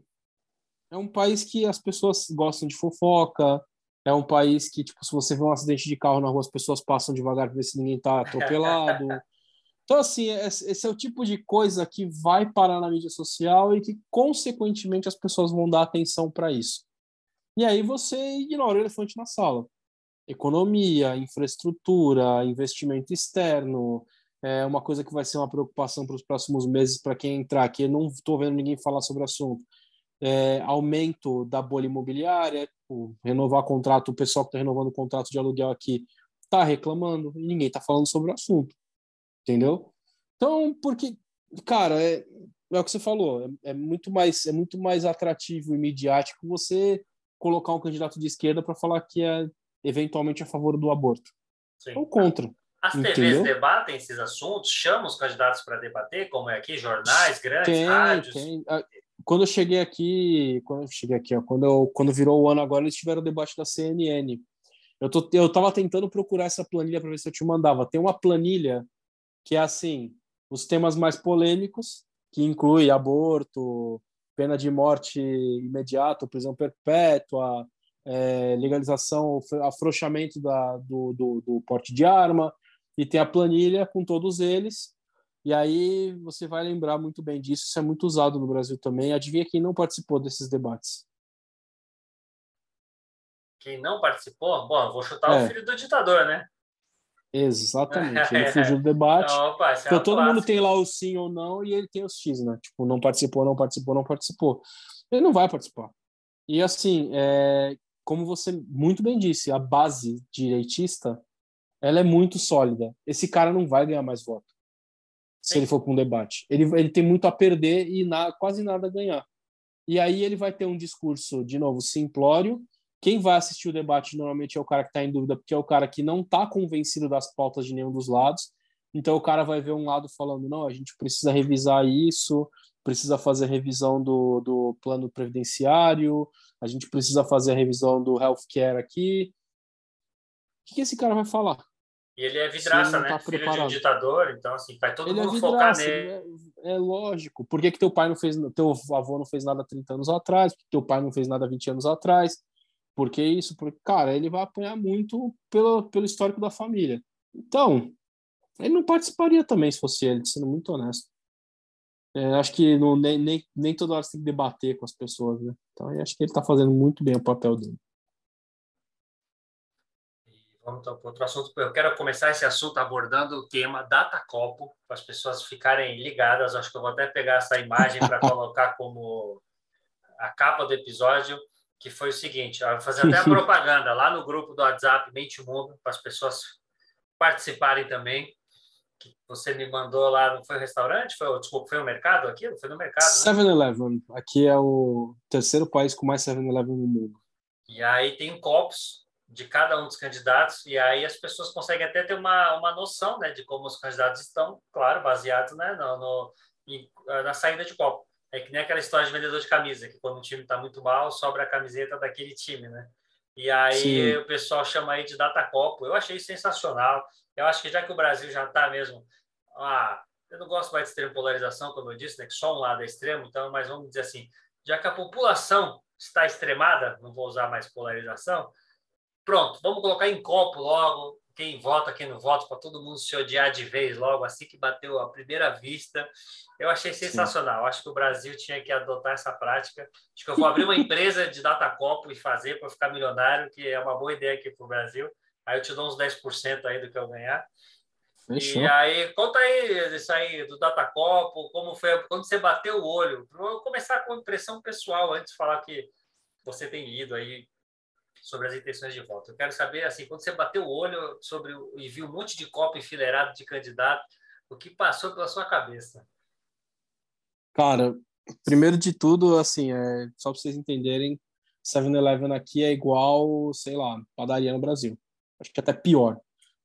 é um país que as pessoas gostam de fofoca, é um país que, tipo, se você vê um acidente de carro na rua, as pessoas passam devagar para ver se ninguém está atropelado. Então, assim, esse é o tipo de coisa que vai parar na mídia social e que, consequentemente, as pessoas vão dar atenção para isso. E aí você ignora o elefante na sala. Economia, infraestrutura, investimento externo, é uma coisa que vai ser uma preocupação para os próximos meses para quem entrar aqui. Eu não estou vendo ninguém falar sobre o assunto. É, aumento da bolha imobiliária, tipo, renovar contrato, o pessoal que está renovando o contrato de aluguel aqui está reclamando e ninguém está falando sobre o assunto, entendeu? Então, porque, cara, é, é o que você falou, é, é, muito mais é muito mais atrativo e midiático você colocar um candidato de esquerda para falar que é eventualmente a favor do aborto Sim. ou contra. As TVs entendeu? debatem esses assuntos, chamam os candidatos para debater, como é aqui, jornais grandes, tem, rádios. Tem. Ah, quando eu cheguei aqui, quando eu cheguei aqui, ó, quando, eu, quando virou o ano agora, eles tiveram o debate da CNN. Eu, tô, eu tava tentando procurar essa planilha para ver se eu te mandava. Tem uma planilha que é assim, os temas mais polêmicos, que inclui aborto, pena de morte imediata, prisão perpétua, é, legalização, afrouxamento da, do, do, do porte de arma, e tem a planilha com todos eles, e aí você vai lembrar muito bem disso, isso é muito usado no Brasil também. Adivinha quem não participou desses debates? Quem não participou? Bom, vou chutar é. o filho do ditador, né? Exatamente. Ele fugiu do debate. Então, opa, é então, todo mundo tem lá o sim ou não e ele tem os X, né? Tipo, não participou, não participou, não participou. Ele não vai participar. E assim, é, como você muito bem disse, a base direitista ela é muito sólida. Esse cara não vai ganhar mais voto se ele for para um debate. Ele, ele tem muito a perder e na, quase nada a ganhar. E aí ele vai ter um discurso, de novo, simplório. Quem vai assistir o debate normalmente é o cara que está em dúvida, porque é o cara que não está convencido das pautas de nenhum dos lados. Então o cara vai ver um lado falando: não, a gente precisa revisar isso, precisa fazer revisão do, do plano previdenciário, a gente precisa fazer a revisão do healthcare aqui. O que esse cara vai falar? E ele é vidraça, né? Tá Filho preparado. de um ditador, então assim, vai todo ele é mundo é vidraça, focar nele. É, é, lógico. Por que, que teu pai não fez, teu avô não fez nada 30 anos atrás? Por que teu pai não fez nada 20 anos atrás? Por que isso? Porque, cara, ele vai apanhar muito pelo, pelo histórico da família. Então, ele não participaria também se fosse ele, sendo muito honesto. É, acho que não, nem, nem, nem toda hora você tem que debater com as pessoas, né? Então, acho que ele está fazendo muito bem o papel dele. Vamos então para outro assunto. Eu quero começar esse assunto abordando o tema Data Copo, para as pessoas ficarem ligadas. Acho que eu vou até pegar essa imagem para colocar como a capa do episódio, que foi o seguinte: eu vou fazer até a propaganda lá no grupo do WhatsApp Mente Mundo, para as pessoas participarem também. Que você me mandou lá, não foi o restaurante? Foi, desculpa, foi o mercado aqui? Foi no mercado. 7-Eleven. Né? Aqui é o terceiro país com mais 7-Eleven no mundo. E aí tem copos de cada um dos candidatos, e aí as pessoas conseguem até ter uma, uma noção né, de como os candidatos estão, claro, baseados né, no, no eh, na saída de copo. É que nem aquela história de vendedor de camisa, que quando o time está muito mal, sobra a camiseta daquele time, né? E aí Sim. o pessoal chama aí de data copo. Eu achei sensacional. Eu acho que já que o Brasil já está mesmo... Ah, eu não gosto mais de extrema polarização, como eu disse, né, que só um lado é extremo, então, mas vamos dizer assim, já que a população está extremada, não vou usar mais polarização, Pronto, vamos colocar em copo logo quem vota, quem não vota, para todo mundo se odiar de vez logo, assim que bateu a primeira vista. Eu achei sensacional. Sim. Acho que o Brasil tinha que adotar essa prática. Acho que eu vou abrir uma empresa de data copo e fazer para ficar milionário, que é uma boa ideia aqui para o Brasil. Aí eu te dou uns 10% aí do que eu ganhar. Fechou. E aí, conta aí isso aí do data copo, como foi quando você bateu o olho. Vou começar com impressão pessoal antes de falar que você tem lido aí sobre as intenções de voto. Eu quero saber, assim, quando você bateu o olho sobre e viu um monte de copo enfileirado de candidato, o que passou pela sua cabeça? Cara, primeiro de tudo, assim, é, só para vocês entenderem, 7-Eleven aqui é igual, sei lá, padaria no Brasil. Acho que até pior.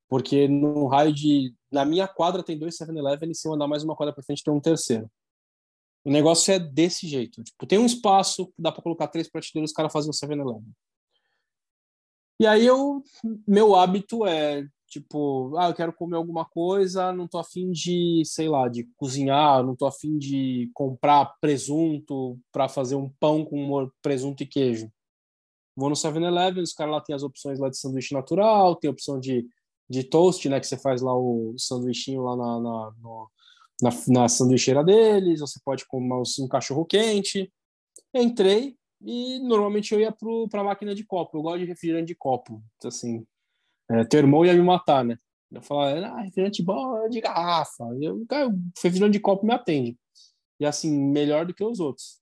Porque no raio de. Na minha quadra tem dois 7-Eleven e se eu andar mais uma quadra para frente tem um terceiro. O negócio é desse jeito. Tipo, tem um espaço, dá para colocar três prateleiras, os caras fazem um 7-Eleven. E aí eu, meu hábito é tipo, ah, eu quero comer alguma coisa, não tô afim de, sei lá, de cozinhar, não tô afim de comprar presunto para fazer um pão com presunto e queijo. Vou no 7-Eleven, os caras lá tem as opções lá de sanduíche natural, tem a opção de, de toast, né, que você faz lá o sanduichinho lá na, na, no, na, na sanduicheira deles, você pode comer um cachorro quente. Entrei e normalmente eu ia para a máquina de copo. Eu gosto de refrigerante de copo. Assim, é, teu irmão ia me matar, né? Eu falava, ah, refrigerante bom é de garrafa. Eu, cara, refrigerante de copo me atende. E assim, melhor do que os outros.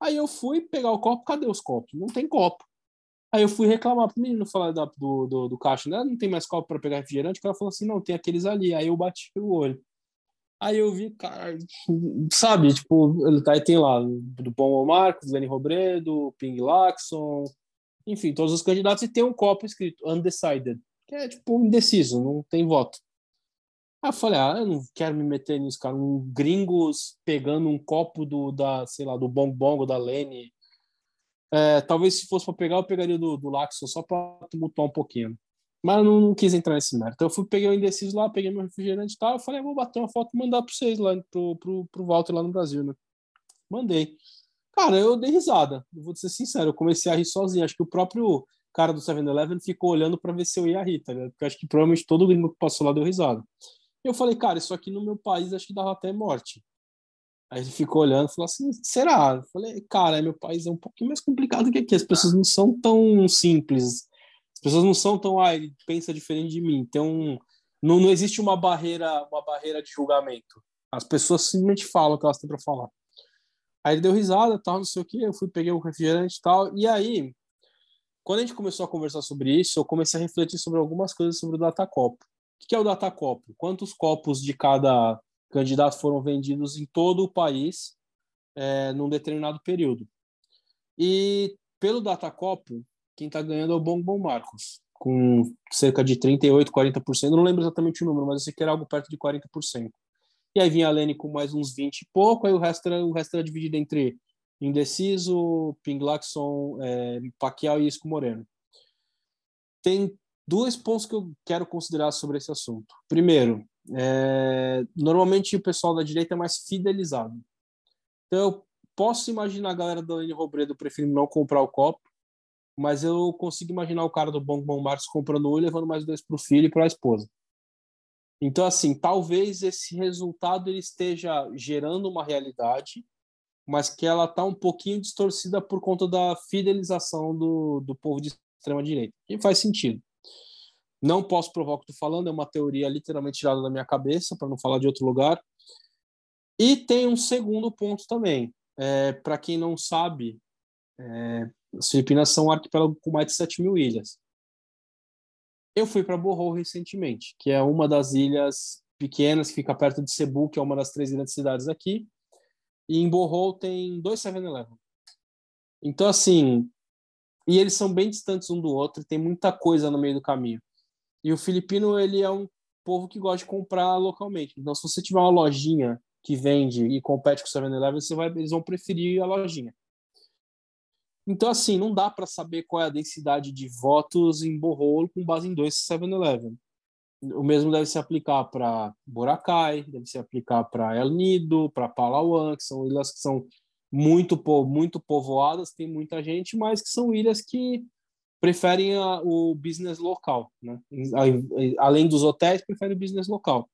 Aí eu fui pegar o copo, cadê os copos? Não tem copo. Aí eu fui reclamar pro menino, falar da, do, do, do caixa, né? Não tem mais copo para pegar refrigerante? O cara falou assim, não, tem aqueles ali. Aí eu bati o olho. Aí eu vi, cara, sabe, tipo, ele tá, aí tem lá do Bom Marcos, Lenny Robredo, Ping Laxon, enfim, todos os candidatos e tem um copo escrito undecided, que é tipo indeciso, não tem voto. Aí eu falei, ah, eu não quero me meter nisso, cara, um gringos pegando um copo do, da, sei lá, do Bong Bongo, da Lenny. É, talvez se fosse para pegar, eu pegaria do, do Laxon só para tumultuar um pouquinho. Mas eu não, não, quis entrar nesse mérito. Então, eu fui, peguei o indeciso lá, peguei meu refrigerante e tal. Eu falei, ah, vou bater uma foto e mandar para vocês lá, pro, pro, pro Walter lá no Brasil, né? Mandei. Cara, eu dei risada. Eu vou ser sincero, eu comecei a rir sozinho. Acho que o próprio cara do 7-Eleven ficou olhando para ver se eu ia rir, tá ligado? Porque acho que provavelmente todo gringo que passou lá deu risada. Eu falei, cara, isso aqui no meu país acho que dava até morte. Aí ele ficou olhando e falou assim: será? Eu falei, cara, meu país é um pouquinho mais complicado que aqui. As pessoas não são tão simples pessoas não são tão, ah, ele pensa diferente de mim. Então, não, não existe uma barreira, uma barreira de julgamento. As pessoas simplesmente falam o que elas têm para falar. Aí ele deu risada, tal, não sei o que, eu fui, peguei o refrigerante e tal. E aí, quando a gente começou a conversar sobre isso, eu comecei a refletir sobre algumas coisas sobre o datacopo. O que é o datacopo? Quantos copos de cada candidato foram vendidos em todo o país é, num determinado período? E pelo datacopo, quem está ganhando é o Bom Bom Marcos, com cerca de 38%, 40%. não lembro exatamente o número, mas eu sei que era algo perto de 40%. E aí vinha a Lene com mais uns 20 e pouco, aí o resto era, o resto era dividido entre Indeciso, Ping Laxon, é, Pacquiao e Isco Moreno. Tem dois pontos que eu quero considerar sobre esse assunto. Primeiro, é, normalmente o pessoal da direita é mais fidelizado. Então, eu posso imaginar a galera da Lene Robredo preferindo não comprar o copo, mas eu consigo imaginar o cara do Bom Bom Marcos comprando um e levando mais dois para o filho e para a esposa. Então, assim, talvez esse resultado ele esteja gerando uma realidade, mas que ela está um pouquinho distorcida por conta da fidelização do, do povo de extrema-direita. E faz sentido. Não posso provar o que estou falando, é uma teoria literalmente tirada da minha cabeça, para não falar de outro lugar. E tem um segundo ponto também. É, para quem não sabe, é, as Filipinas são um arquipélago com mais de 7 mil ilhas. Eu fui para Bohol recentemente, que é uma das ilhas pequenas, que fica perto de Cebu, que é uma das três grandes cidades aqui. E em Bohol tem dois 7-Eleven. Então, assim, e eles são bem distantes um do outro, tem muita coisa no meio do caminho. E o filipino, ele é um povo que gosta de comprar localmente. Então, se você tiver uma lojinha que vende e compete com o 7-Eleven, você vai, eles vão preferir a lojinha. Então, assim, não dá para saber qual é a densidade de votos em Bohol com base em dois 7-Eleven. O mesmo deve se aplicar para Boracay, deve se aplicar para El Nido, para Palawan, que são ilhas que são muito, muito povoadas, tem muita gente, mas que são ilhas que preferem a, o business local. Né? Além dos hotéis, preferem o business local.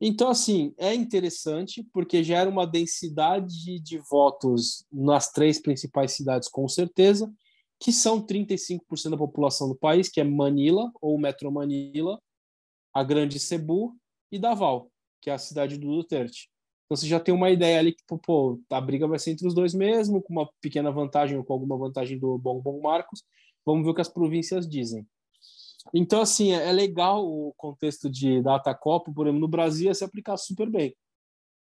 Então, assim, é interessante porque gera uma densidade de votos nas três principais cidades, com certeza, que são 35% da população do país, que é Manila, ou Metro Manila, a Grande Cebu e Davao, que é a cidade do Duterte. Então, você já tem uma ideia ali que, pô, a briga vai ser entre os dois mesmo, com uma pequena vantagem ou com alguma vantagem do Bom Bom Marcos, vamos ver o que as províncias dizem. Então, assim, é, é legal o contexto de data Copa, por exemplo, no Brasil ia se aplicar super bem.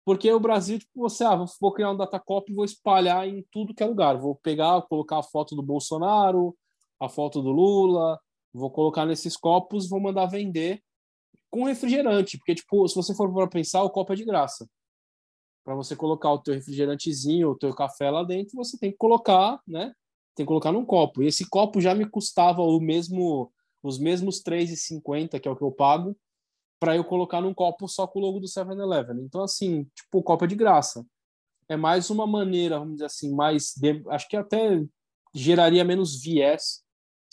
Porque o Brasil, tipo, você, ah, vou criar um data Copa e vou espalhar em tudo que é lugar. Vou pegar, colocar a foto do Bolsonaro, a foto do Lula, vou colocar nesses copos, vou mandar vender com refrigerante, porque tipo, se você for para pensar, o copo é de graça. Para você colocar o teu refrigerantezinho, o teu café lá dentro, você tem que colocar, né? Tem que colocar num copo. E esse copo já me custava o mesmo os mesmos 3,50, que é o que eu pago, para eu colocar num copo só com o logo do 7-Eleven. Então assim, tipo, o copo é de graça. É mais uma maneira, vamos dizer assim, mais acho que até geraria menos viés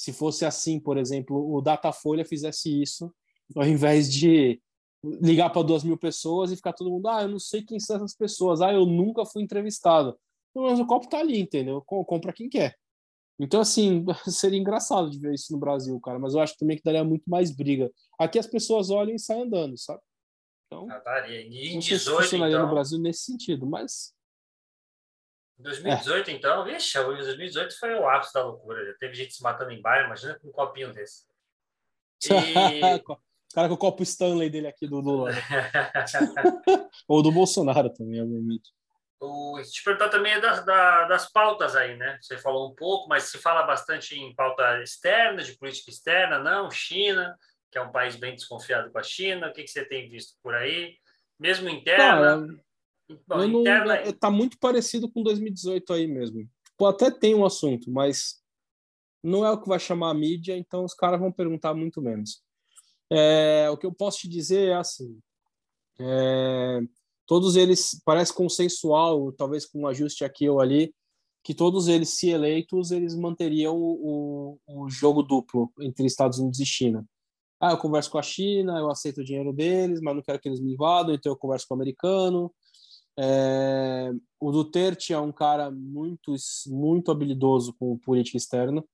se fosse assim, por exemplo, o Datafolha fizesse isso, ao invés de ligar para duas mil pessoas e ficar todo mundo, ah, eu não sei quem são essas pessoas, ah, eu nunca fui entrevistado. Mas o copo tá ali, entendeu? Compra quem quer. Então, assim, seria engraçado de ver isso no Brasil, cara, mas eu acho também que daria muito mais briga. Aqui as pessoas olham e saem andando, sabe? Então, ah, daria. E em 18, funcionaria então... no Brasil nesse sentido, mas 2018, é. então, vixe, 2018 foi o ápice da loucura. Já teve gente se matando em bairro, imagina com um copinho desse. E... cara com o copo Stanley dele aqui do Lula. Ou do Bolsonaro também, obviamente. O, te perguntar também das, das pautas aí, né? Você falou um pouco, mas se fala bastante em pauta externa, de política externa, não? China, que é um país bem desconfiado com a China. O que, que você tem visto por aí? Mesmo interna? Cara, Bom, não, interna... É, tá muito parecido com 2018 aí mesmo. Tipo, até tem um assunto, mas não é o que vai chamar a mídia, então os caras vão perguntar muito menos. É, o que eu posso te dizer é assim: é, todos eles parece consensual, talvez com um ajuste aqui ou ali, que todos eles, se eleitos, eles manteriam o, o, jogo duplo entre Estados Unidos e China. Ah, eu converso com a China, eu aceito o dinheiro deles, mas não quero que eles me invadam, então eu converso com o americano. É, o Duterte é um cara muito, muito habilidoso com política externa.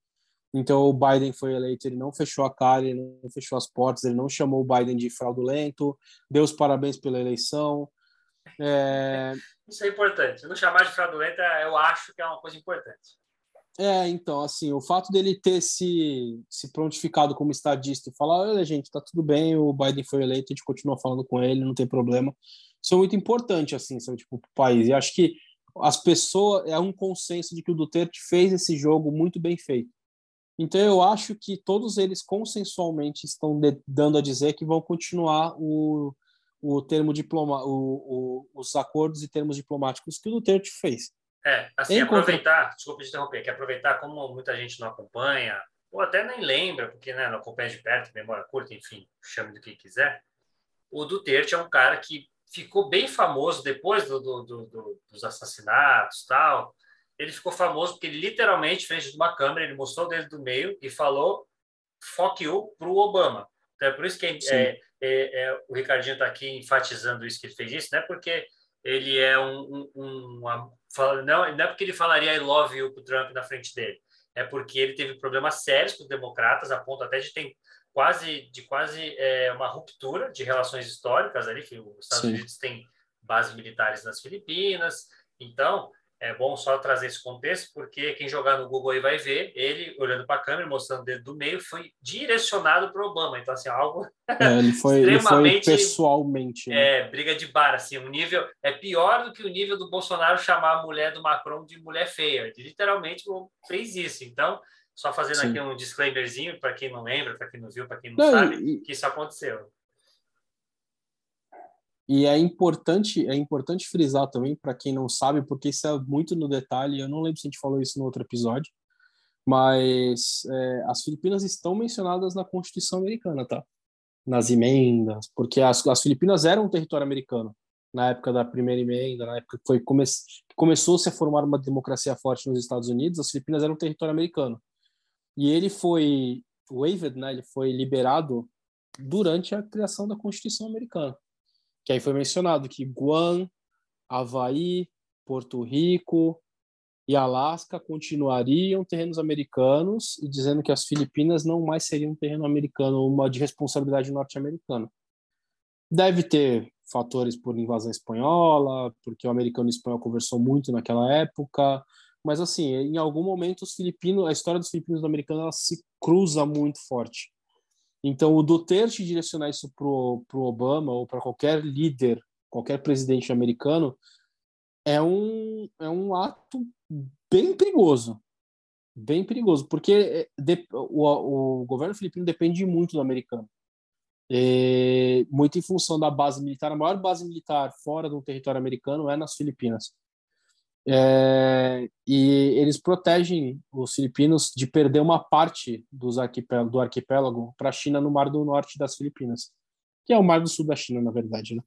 Então, o Biden foi eleito, ele não fechou a cara, ele não fechou as portas, ele não chamou o Biden de fraudulento, deu os parabéns pela eleição. É... Isso é importante. Não chamar de fraudulento, eu acho que é uma coisa importante. É, então, assim, o fato dele ter se, se prontificado como estadista e falar, olha, gente, tá tudo bem, o Biden foi eleito, a gente continua falando com ele, não tem problema isso é muito importante, assim, sabe, tipo, para o país. E acho que as pessoas, é um consenso de que o Duterte fez esse jogo muito bem feito. Então, eu acho que todos eles consensualmente estão de, dando a dizer que vão continuar o, o termo diploma, o, o, os acordos e termos diplomáticos que o Duterte fez. É, assim, aproveitar, desculpa te interromper, que aproveitar como muita gente não acompanha, ou até nem lembra, porque né, não acompanha de perto, memória curta, enfim, chame do que quiser. O Duterte é um cara que ficou bem famoso depois do, do, do, dos assassinatos tal. Ele ficou famoso porque ele literalmente fez de uma câmera, ele mostrou o dedo do meio e falou fuck you para o Obama. Então é por isso que é, é, é, o Ricardinho está aqui enfatizando isso que ele fez isso, não é porque ele é um, um uma, não, não é porque ele falaria I love you para o Trump na frente dele, é porque ele teve problemas sérios com os democratas, a ponto até de ter quase de quase é, uma ruptura de relações históricas ali que os Estados Sim. Unidos têm bases militares nas Filipinas então é bom só trazer esse contexto porque quem jogar no Google aí vai ver ele olhando para a câmera mostrando o dedo do meio foi direcionado para Obama então assim algo é, ele foi, extremamente ele foi pessoalmente né? é briga de bar assim um nível é pior do que o nível do Bolsonaro chamar a mulher do Macron de mulher feia ele literalmente fez isso então só fazendo Sim. aqui um disclaimerzinho para quem não lembra, para quem não viu, para quem não, não sabe, e, que isso aconteceu. E é importante, é importante frisar também para quem não sabe, porque isso é muito no detalhe. Eu não lembro se a gente falou isso no outro episódio, mas é, as Filipinas estão mencionadas na Constituição americana, tá? Nas emendas, porque as, as Filipinas eram um território americano na época da primeira emenda, na época que foi come, começou-se a formar uma democracia forte nos Estados Unidos, as Filipinas eram um território americano. E ele foi waived, né? Ele foi liberado durante a criação da Constituição americana. Que aí foi mencionado que Guam, Havaí, Porto Rico e Alasca continuariam terrenos americanos e dizendo que as Filipinas não mais seriam um terreno americano, uma de responsabilidade norte-americana. Deve ter fatores por invasão espanhola, porque o americano e o espanhol conversou muito naquela época, mas assim, em algum momento os filipinos, a história dos filipinos americanos ela se cruza muito forte. Então, o Duterte direcionar isso pro pro Obama ou para qualquer líder, qualquer presidente americano, é um é um ato bem perigoso, bem perigoso, porque é, de, o, o governo filipino depende muito do americano. É, muito em função da base militar, a maior base militar fora do território americano é nas Filipinas. É, e eles protegem os filipinos de perder uma parte dos arquipélago, do arquipélago para a China no Mar do Norte das Filipinas, que é o Mar do Sul da China, na verdade, né?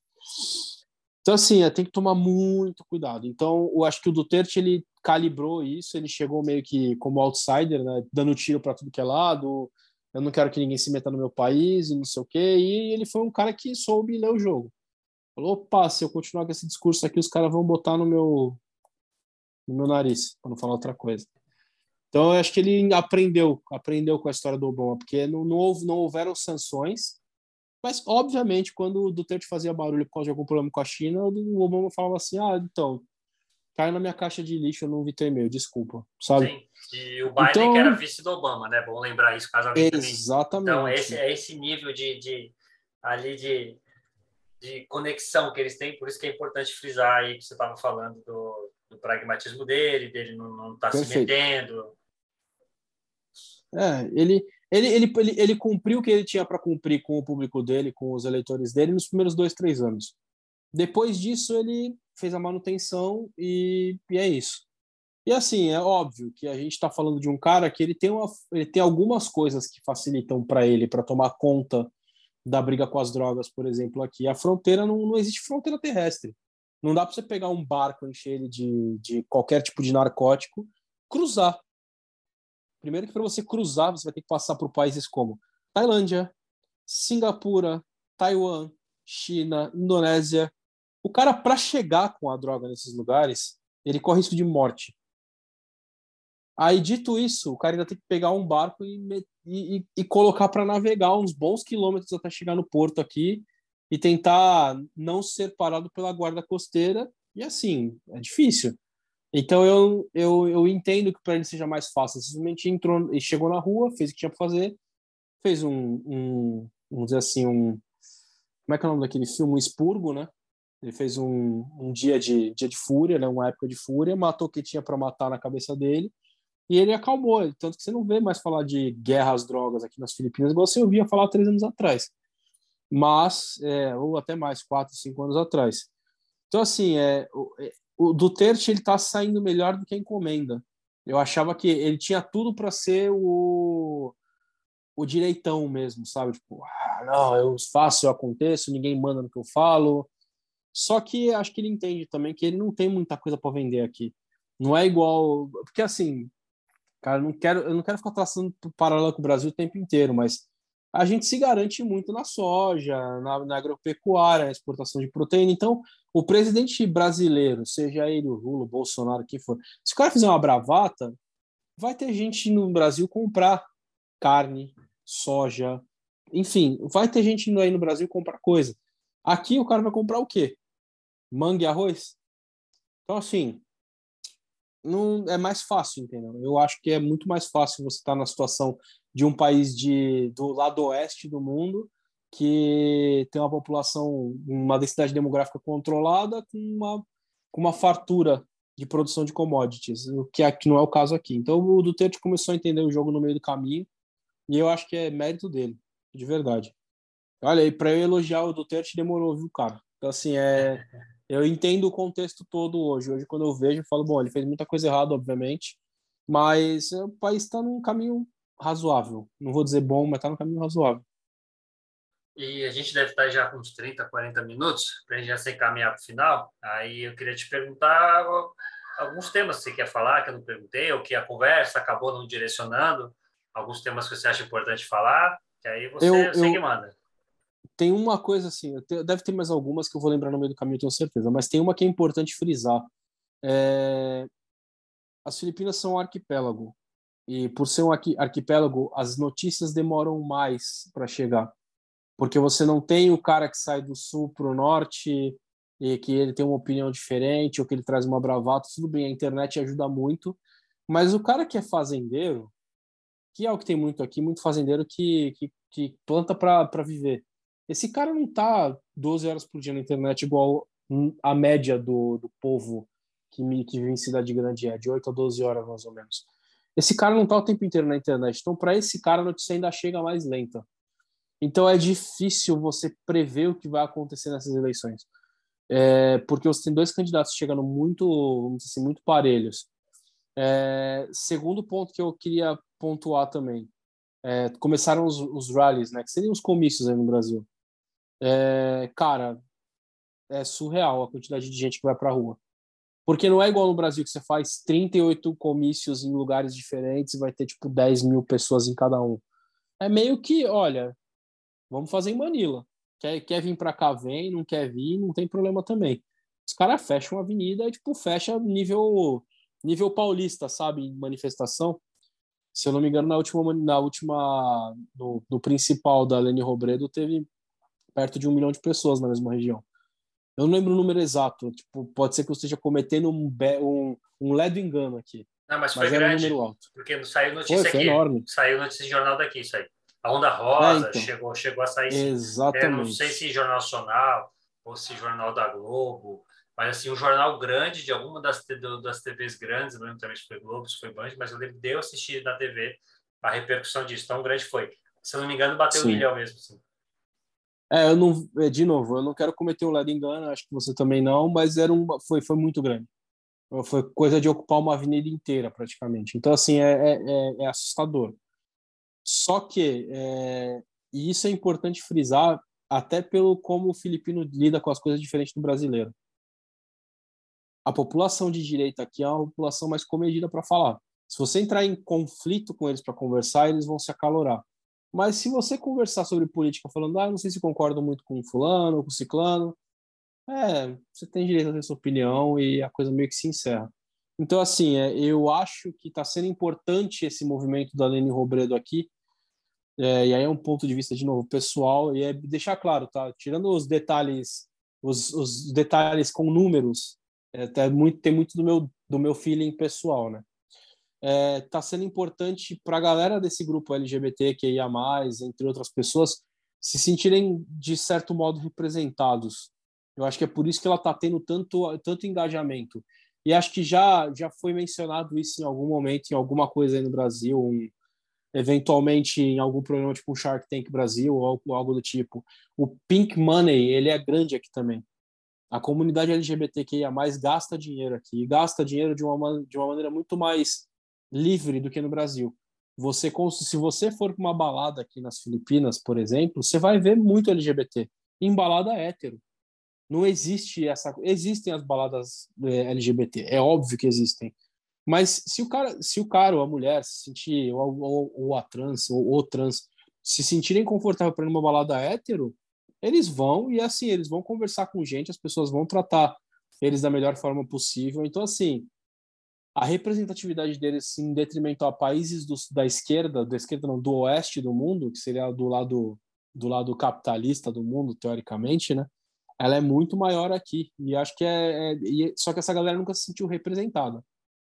Então, assim, é, tem que tomar muito cuidado. Então, eu acho que o Duterte, ele calibrou isso, ele chegou meio que como outsider, né? Dando tiro para tudo que é lado, eu não quero que ninguém se meta no meu país e não sei o quê. E ele foi um cara que soube ler o jogo. Falou, opa, se eu continuar com esse discurso aqui, os caras vão botar no meu, no meu nariz, para não falar outra coisa. Então, eu acho que ele aprendeu, aprendeu com a história do Obama, porque não, não, houve, não houveram sanções, mas, obviamente, quando o Duterte fazia barulho por causa de algum problema com a China, o Obama falava assim, ah, então, caiu na minha caixa de lixo, eu não vi teu e-mail, desculpa, sabe? Sim. E o Biden então, que era vice do Obama, né? Bom lembrar isso, caso alguém Exatamente. Também... Então, esse, é esse nível de, de ali de, de conexão que eles têm, por isso que é importante frisar aí que você estava falando do, do, pragmatismo dele, dele não estar tá se metendo. É, ele, ele, ele, ele, ele cumpriu o que ele tinha para cumprir com o público dele, com os eleitores dele, nos primeiros dois, três anos. Depois disso, ele fez a manutenção e, e é isso. E assim, é óbvio que a gente está falando de um cara que ele tem, uma, ele tem algumas coisas que facilitam para ele, para tomar conta da briga com as drogas, por exemplo, aqui. A fronteira não, não existe fronteira terrestre. Não dá para você pegar um barco, encher ele de, de qualquer tipo de narcótico, cruzar. Primeiro que para você cruzar, você vai ter que passar por países como Tailândia, Singapura, Taiwan, China, Indonésia, o cara, para chegar com a droga nesses lugares, ele corre risco de morte. Aí, dito isso, o cara ainda tem que pegar um barco e, e, e colocar para navegar uns bons quilômetros até chegar no porto aqui e tentar não ser parado pela guarda costeira. E assim, é difícil. Então eu, eu, eu entendo que para ele seja mais fácil. Simplesmente entrou e chegou na rua, fez o que tinha para fazer, fez um, um, vamos dizer assim, um. Como é que é o nome daquele filme? Um expurgo, né? Ele fez um, um dia, de, dia de fúria, né, uma época de fúria, matou o que tinha para matar na cabeça dele e ele acalmou. Tanto que você não vê mais falar de guerra às drogas aqui nas Filipinas, igual você ouvia falar três anos atrás. Mas, é, ou até mais, quatro, cinco anos atrás. Então, assim, é, o, é, o Duterte ele está saindo melhor do que a encomenda. Eu achava que ele tinha tudo para ser o, o direitão mesmo, sabe? Tipo, ah, não, eu faço, eu aconteço, ninguém manda no que eu falo, só que acho que ele entende também que ele não tem muita coisa para vender aqui. Não é igual. Porque assim, cara, eu não quero, eu não quero ficar traçando paralelo com o Brasil o tempo inteiro, mas a gente se garante muito na soja, na, na agropecuária, na exportação de proteína. Então, o presidente brasileiro, seja ele o Lula, o Bolsonaro, quem for, se o cara fizer uma bravata, vai ter gente no Brasil comprar carne, soja, enfim, vai ter gente aí no Brasil comprar coisa. Aqui o cara vai comprar o quê? Manga e arroz? Então, assim, não é mais fácil, entendeu? Eu acho que é muito mais fácil você estar na situação de um país de, do lado oeste do mundo que tem uma população, uma densidade demográfica controlada com uma, com uma fartura de produção de commodities, o que aqui não é o caso aqui. Então o Duterte começou a entender o jogo no meio do caminho e eu acho que é mérito dele, de verdade. Olha, e para eu elogiar o Duterte demorou, viu, cara? Então, assim, é, eu entendo o contexto todo hoje. Hoje, quando eu vejo, eu falo, bom, ele fez muita coisa errada, obviamente, mas o país está num caminho razoável. Não vou dizer bom, mas está num caminho razoável. E a gente deve estar já com uns 30, 40 minutos, para a gente já se encaminhar para o final. Aí eu queria te perguntar alguns temas que você quer falar, que eu não perguntei, ou que a conversa acabou não direcionando, alguns temas que você acha importante falar, que aí você, eu, você eu, que manda. Tem uma coisa assim, tenho, deve ter mais algumas que eu vou lembrar no meio do caminho, tenho certeza, mas tem uma que é importante frisar. É... As Filipinas são um arquipélago, e por ser um arquipélago, as notícias demoram mais para chegar, porque você não tem o cara que sai do sul para o norte e que ele tem uma opinião diferente ou que ele traz uma bravata, tudo bem, a internet ajuda muito, mas o cara que é fazendeiro, que é o que tem muito aqui, muito fazendeiro que, que, que planta para viver. Esse cara não tá 12 horas por dia na internet igual a média do, do povo que, me, que vive em cidade grande é, de 8 a 12 horas mais ou menos. Esse cara não tá o tempo inteiro na internet, então para esse cara a notícia ainda chega mais lenta. Então é difícil você prever o que vai acontecer nessas eleições. É, porque você tem dois candidatos chegando muito, vamos dizer assim, muito parelhos. É, segundo ponto que eu queria pontuar também, é, começaram os, os rallies, né, que seriam os comícios aí no Brasil. É, cara, é surreal a quantidade de gente que vai para a rua. Porque não é igual no Brasil que você faz 38 comícios em lugares diferentes e vai ter tipo 10 mil pessoas em cada um. É meio que, olha, vamos fazer em Manila. Quer, quer vir para cá, vem, não quer vir, não tem problema também. Os caras fecham a avenida e, tipo, fecha nível, nível paulista, sabe? Manifestação. Se eu não me engano, na última, na última no, no principal da Lene Robredo, teve perto de um milhão de pessoas na mesma região. Eu não lembro o número exato, tipo, pode ser que eu esteja cometendo um, um, um ledo engano aqui. Não, mas foi mas grande, um número alto. porque saiu notícia foi, foi aqui, enorme. saiu notícia de jornal daqui, isso aí. A Onda Rosa é, então. chegou, chegou a sair. Exatamente. É, não sei se Jornal Nacional ou se Jornal da Globo, mas assim, um jornal grande de alguma das, das TVs grandes, não lembro também se foi Globo, se foi Band, mas eu lembro de eu assistir na TV a repercussão disso, tão grande foi. Se eu não me engano, bateu Sim. um milhão mesmo. Assim. É, eu não, é, de novo, eu não quero cometer o lado engano, acho que você também não, mas era um, foi, foi muito grande. Foi coisa de ocupar uma avenida inteira, praticamente. Então, assim, é, é, é, é assustador. Só que, é, e isso é importante frisar, até pelo como o filipino lida com as coisas diferentes do brasileiro. A população de direita aqui é uma população mais comedida para falar. Se você entrar em conflito com eles para conversar, eles vão se acalorar. Mas se você conversar sobre política falando, ah, não sei se concordo muito com fulano, com ciclano, é, você tem direito a ter sua opinião e a coisa meio que se encerra. Então, assim, é, eu acho que está sendo importante esse movimento da Lene Robredo aqui, é, e aí é um ponto de vista, de novo, pessoal, e é deixar claro, tá? Tirando os detalhes, os, os detalhes com números, é, tá muito, tem muito do meu, do meu feeling pessoal, né? É, tá sendo importante para a galera desse grupo LGBT que ia mais, entre outras pessoas, se sentirem de certo modo representados. Eu acho que é por isso que ela está tendo tanto tanto engajamento. E acho que já já foi mencionado isso em algum momento, em alguma coisa aí no Brasil, um, eventualmente em algum programa tipo um Shark Tank Brasil ou algo, algo do tipo. O Pink Money, ele é grande aqui também. A comunidade LGBTQIA+, gasta dinheiro aqui, e gasta dinheiro de uma, de uma maneira muito mais livre do que no Brasil. Você, se você for para uma balada aqui nas Filipinas, por exemplo, você vai ver muito LGBT em balada hétero. Não existe essa. Existem as baladas eh, LGBT, é óbvio que existem. Mas se o cara, se o cara ou a mulher se sentir, ou, ou, ou a trans, ou o trans, se sentirem confortável para ir numa balada hétero, eles vão e assim, eles vão conversar com gente, as pessoas vão tratar eles da melhor forma possível. Então, assim, a representatividade deles em detrimento a países do, da esquerda, da esquerda não, do oeste do mundo, que seria do lado do lado capitalista do mundo, teoricamente, né? ela é muito maior aqui. E acho que é, é, Só que essa galera nunca se sentiu representada,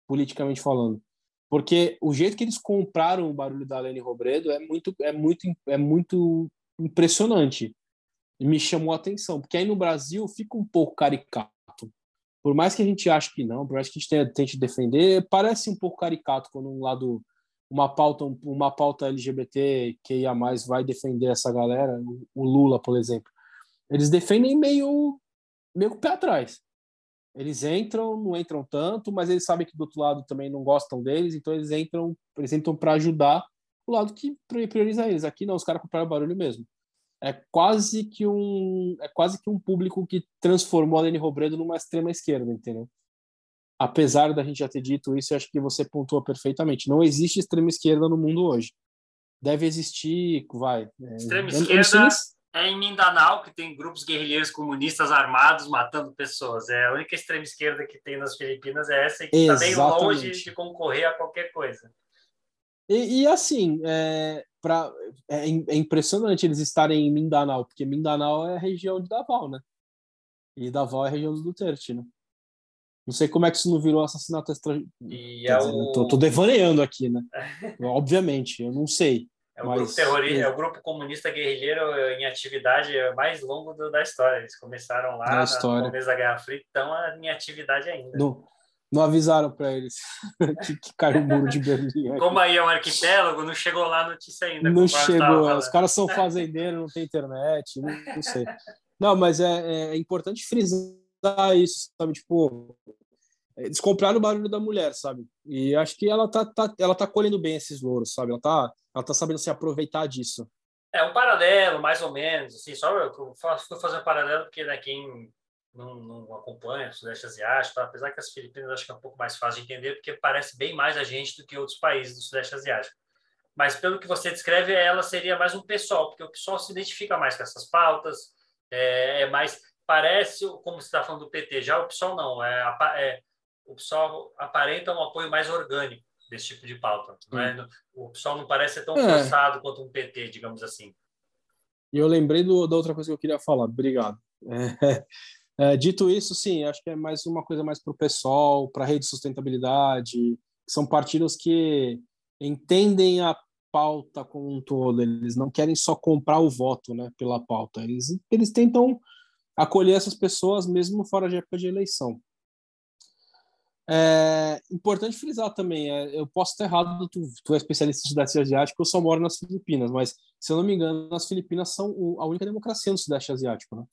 politicamente falando. Porque o jeito que eles compraram o barulho da Lene Robredo é muito, é muito, é muito impressionante. E me chamou a atenção. Porque aí no Brasil fica um pouco caricato. Por mais que a gente ache que não, por mais que a gente tente defender, parece um pouco caricato quando um lado uma pauta uma pauta LGBT que ia mais vai defender essa galera, o Lula, por exemplo eles defendem meio, meio com o pé atrás. Eles entram, não entram tanto, mas eles sabem que do outro lado também não gostam deles, então eles entram, eles entram para ajudar o lado que prioriza eles. Aqui não, os caras compraram barulho mesmo. É quase que um é quase que um público que transformou a Lene Robredo numa extrema esquerda, entendeu? Apesar da gente já ter dito isso, eu acho que você pontua perfeitamente. Não existe extrema esquerda no mundo hoje. Deve existir, vai. É, extrema esquerda é em Mindanao, que tem grupos guerrilheiros comunistas armados matando pessoas. É a única extrema esquerda que tem nas Filipinas é essa, e que está bem longe de concorrer a qualquer coisa. E, e assim, é, pra, é, é, impressionante eles estarem em Mindanao, porque Mindanao é a região de Davao, né? E Davao é a região do Duterte, né? Não sei como é que isso não virou assassinato extra... E é o... tô, tô devaneando aqui, né? Obviamente, eu não sei. É o, mas... grupo terrorista, é o grupo comunista guerrilheiro em atividade mais longo do, da história. Eles começaram lá na história. começo da Guerra Fria, estão em atividade ainda. Não, não avisaram para eles que, que caiu o muro de Berlim. Como aí é um arquipélago, não chegou lá a notícia ainda. Não chegou. Os caras são fazendeiros, não tem internet, não, não sei. Não, mas é, é importante frisar isso, sabe? Tipo, eles compraram o barulho da mulher, sabe? E acho que ela tá, tá, ela tá colhendo bem esses louros, sabe? Ela tá, ela tá sabendo se aproveitar disso. É um paralelo, mais ou menos, assim, só eu fui fazer um paralelo porque né, quem não, não acompanha o Sudeste Asiático, apesar que as Filipinas acho que é um pouco mais fácil de entender, porque parece bem mais a gente do que outros países do Sudeste Asiático. Mas pelo que você descreve, ela seria mais um pessoal, porque o pessoal se identifica mais com essas pautas, é, é mais parece como você está falando do PT, já o PSOL não, é, é o PSOL aparenta um apoio mais orgânico desse tipo de pauta. Não é? O PSOL não parece ser tão é. forçado quanto um PT, digamos assim. E eu lembrei do, da outra coisa que eu queria falar. Obrigado. É, é, dito isso, sim, acho que é mais uma coisa mais para o PSOL, para a rede de sustentabilidade. São partidos que entendem a pauta como um todo. Eles não querem só comprar o voto né, pela pauta. Eles, eles tentam acolher essas pessoas mesmo fora de época de eleição. É importante frisar também, é, eu posso estar errado, tu, tu é especialista em Sudeste Asiático, eu só moro nas Filipinas, mas se eu não me engano, as Filipinas são a única democracia no Sudeste Asiático, né?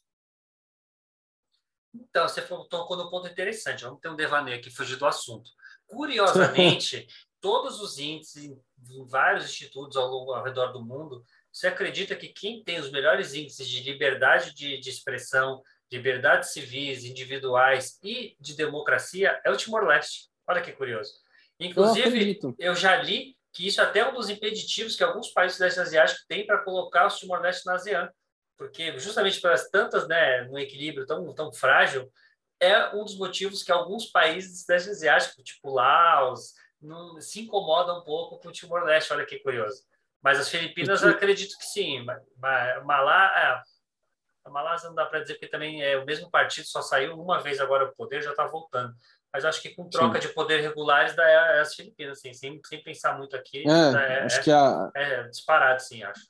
Então, você tocou num ponto interessante, vamos ter um devaneio aqui, fugir do assunto. Curiosamente, todos os índices em vários institutos ao, ao redor do mundo, você acredita que quem tem os melhores índices de liberdade de, de expressão, liberdades civis, individuais e de democracia é o Timor-Leste. Olha que curioso. Inclusive, eu, eu, já li que isso é até é um dos impeditivos que alguns países deste asiático têm para colocar o Timor-Leste na ASEAN, porque justamente pelas tantas, né, no equilíbrio tão, tão frágil, é um dos motivos que alguns países deste asiático, tipo Laos, não, se incomodam um pouco com o Timor-Leste. Olha que curioso. Mas as Filipinas, eu acredito que sim. Malá, é, a Malásia não dá para dizer porque também é o mesmo partido, só saiu uma vez agora o poder, já está voltando. Mas acho que com troca Sim. de poder regulares dá é as Filipinas, assim, sem, sem pensar muito aqui. É, é, acho que a... é disparado, sim, acho.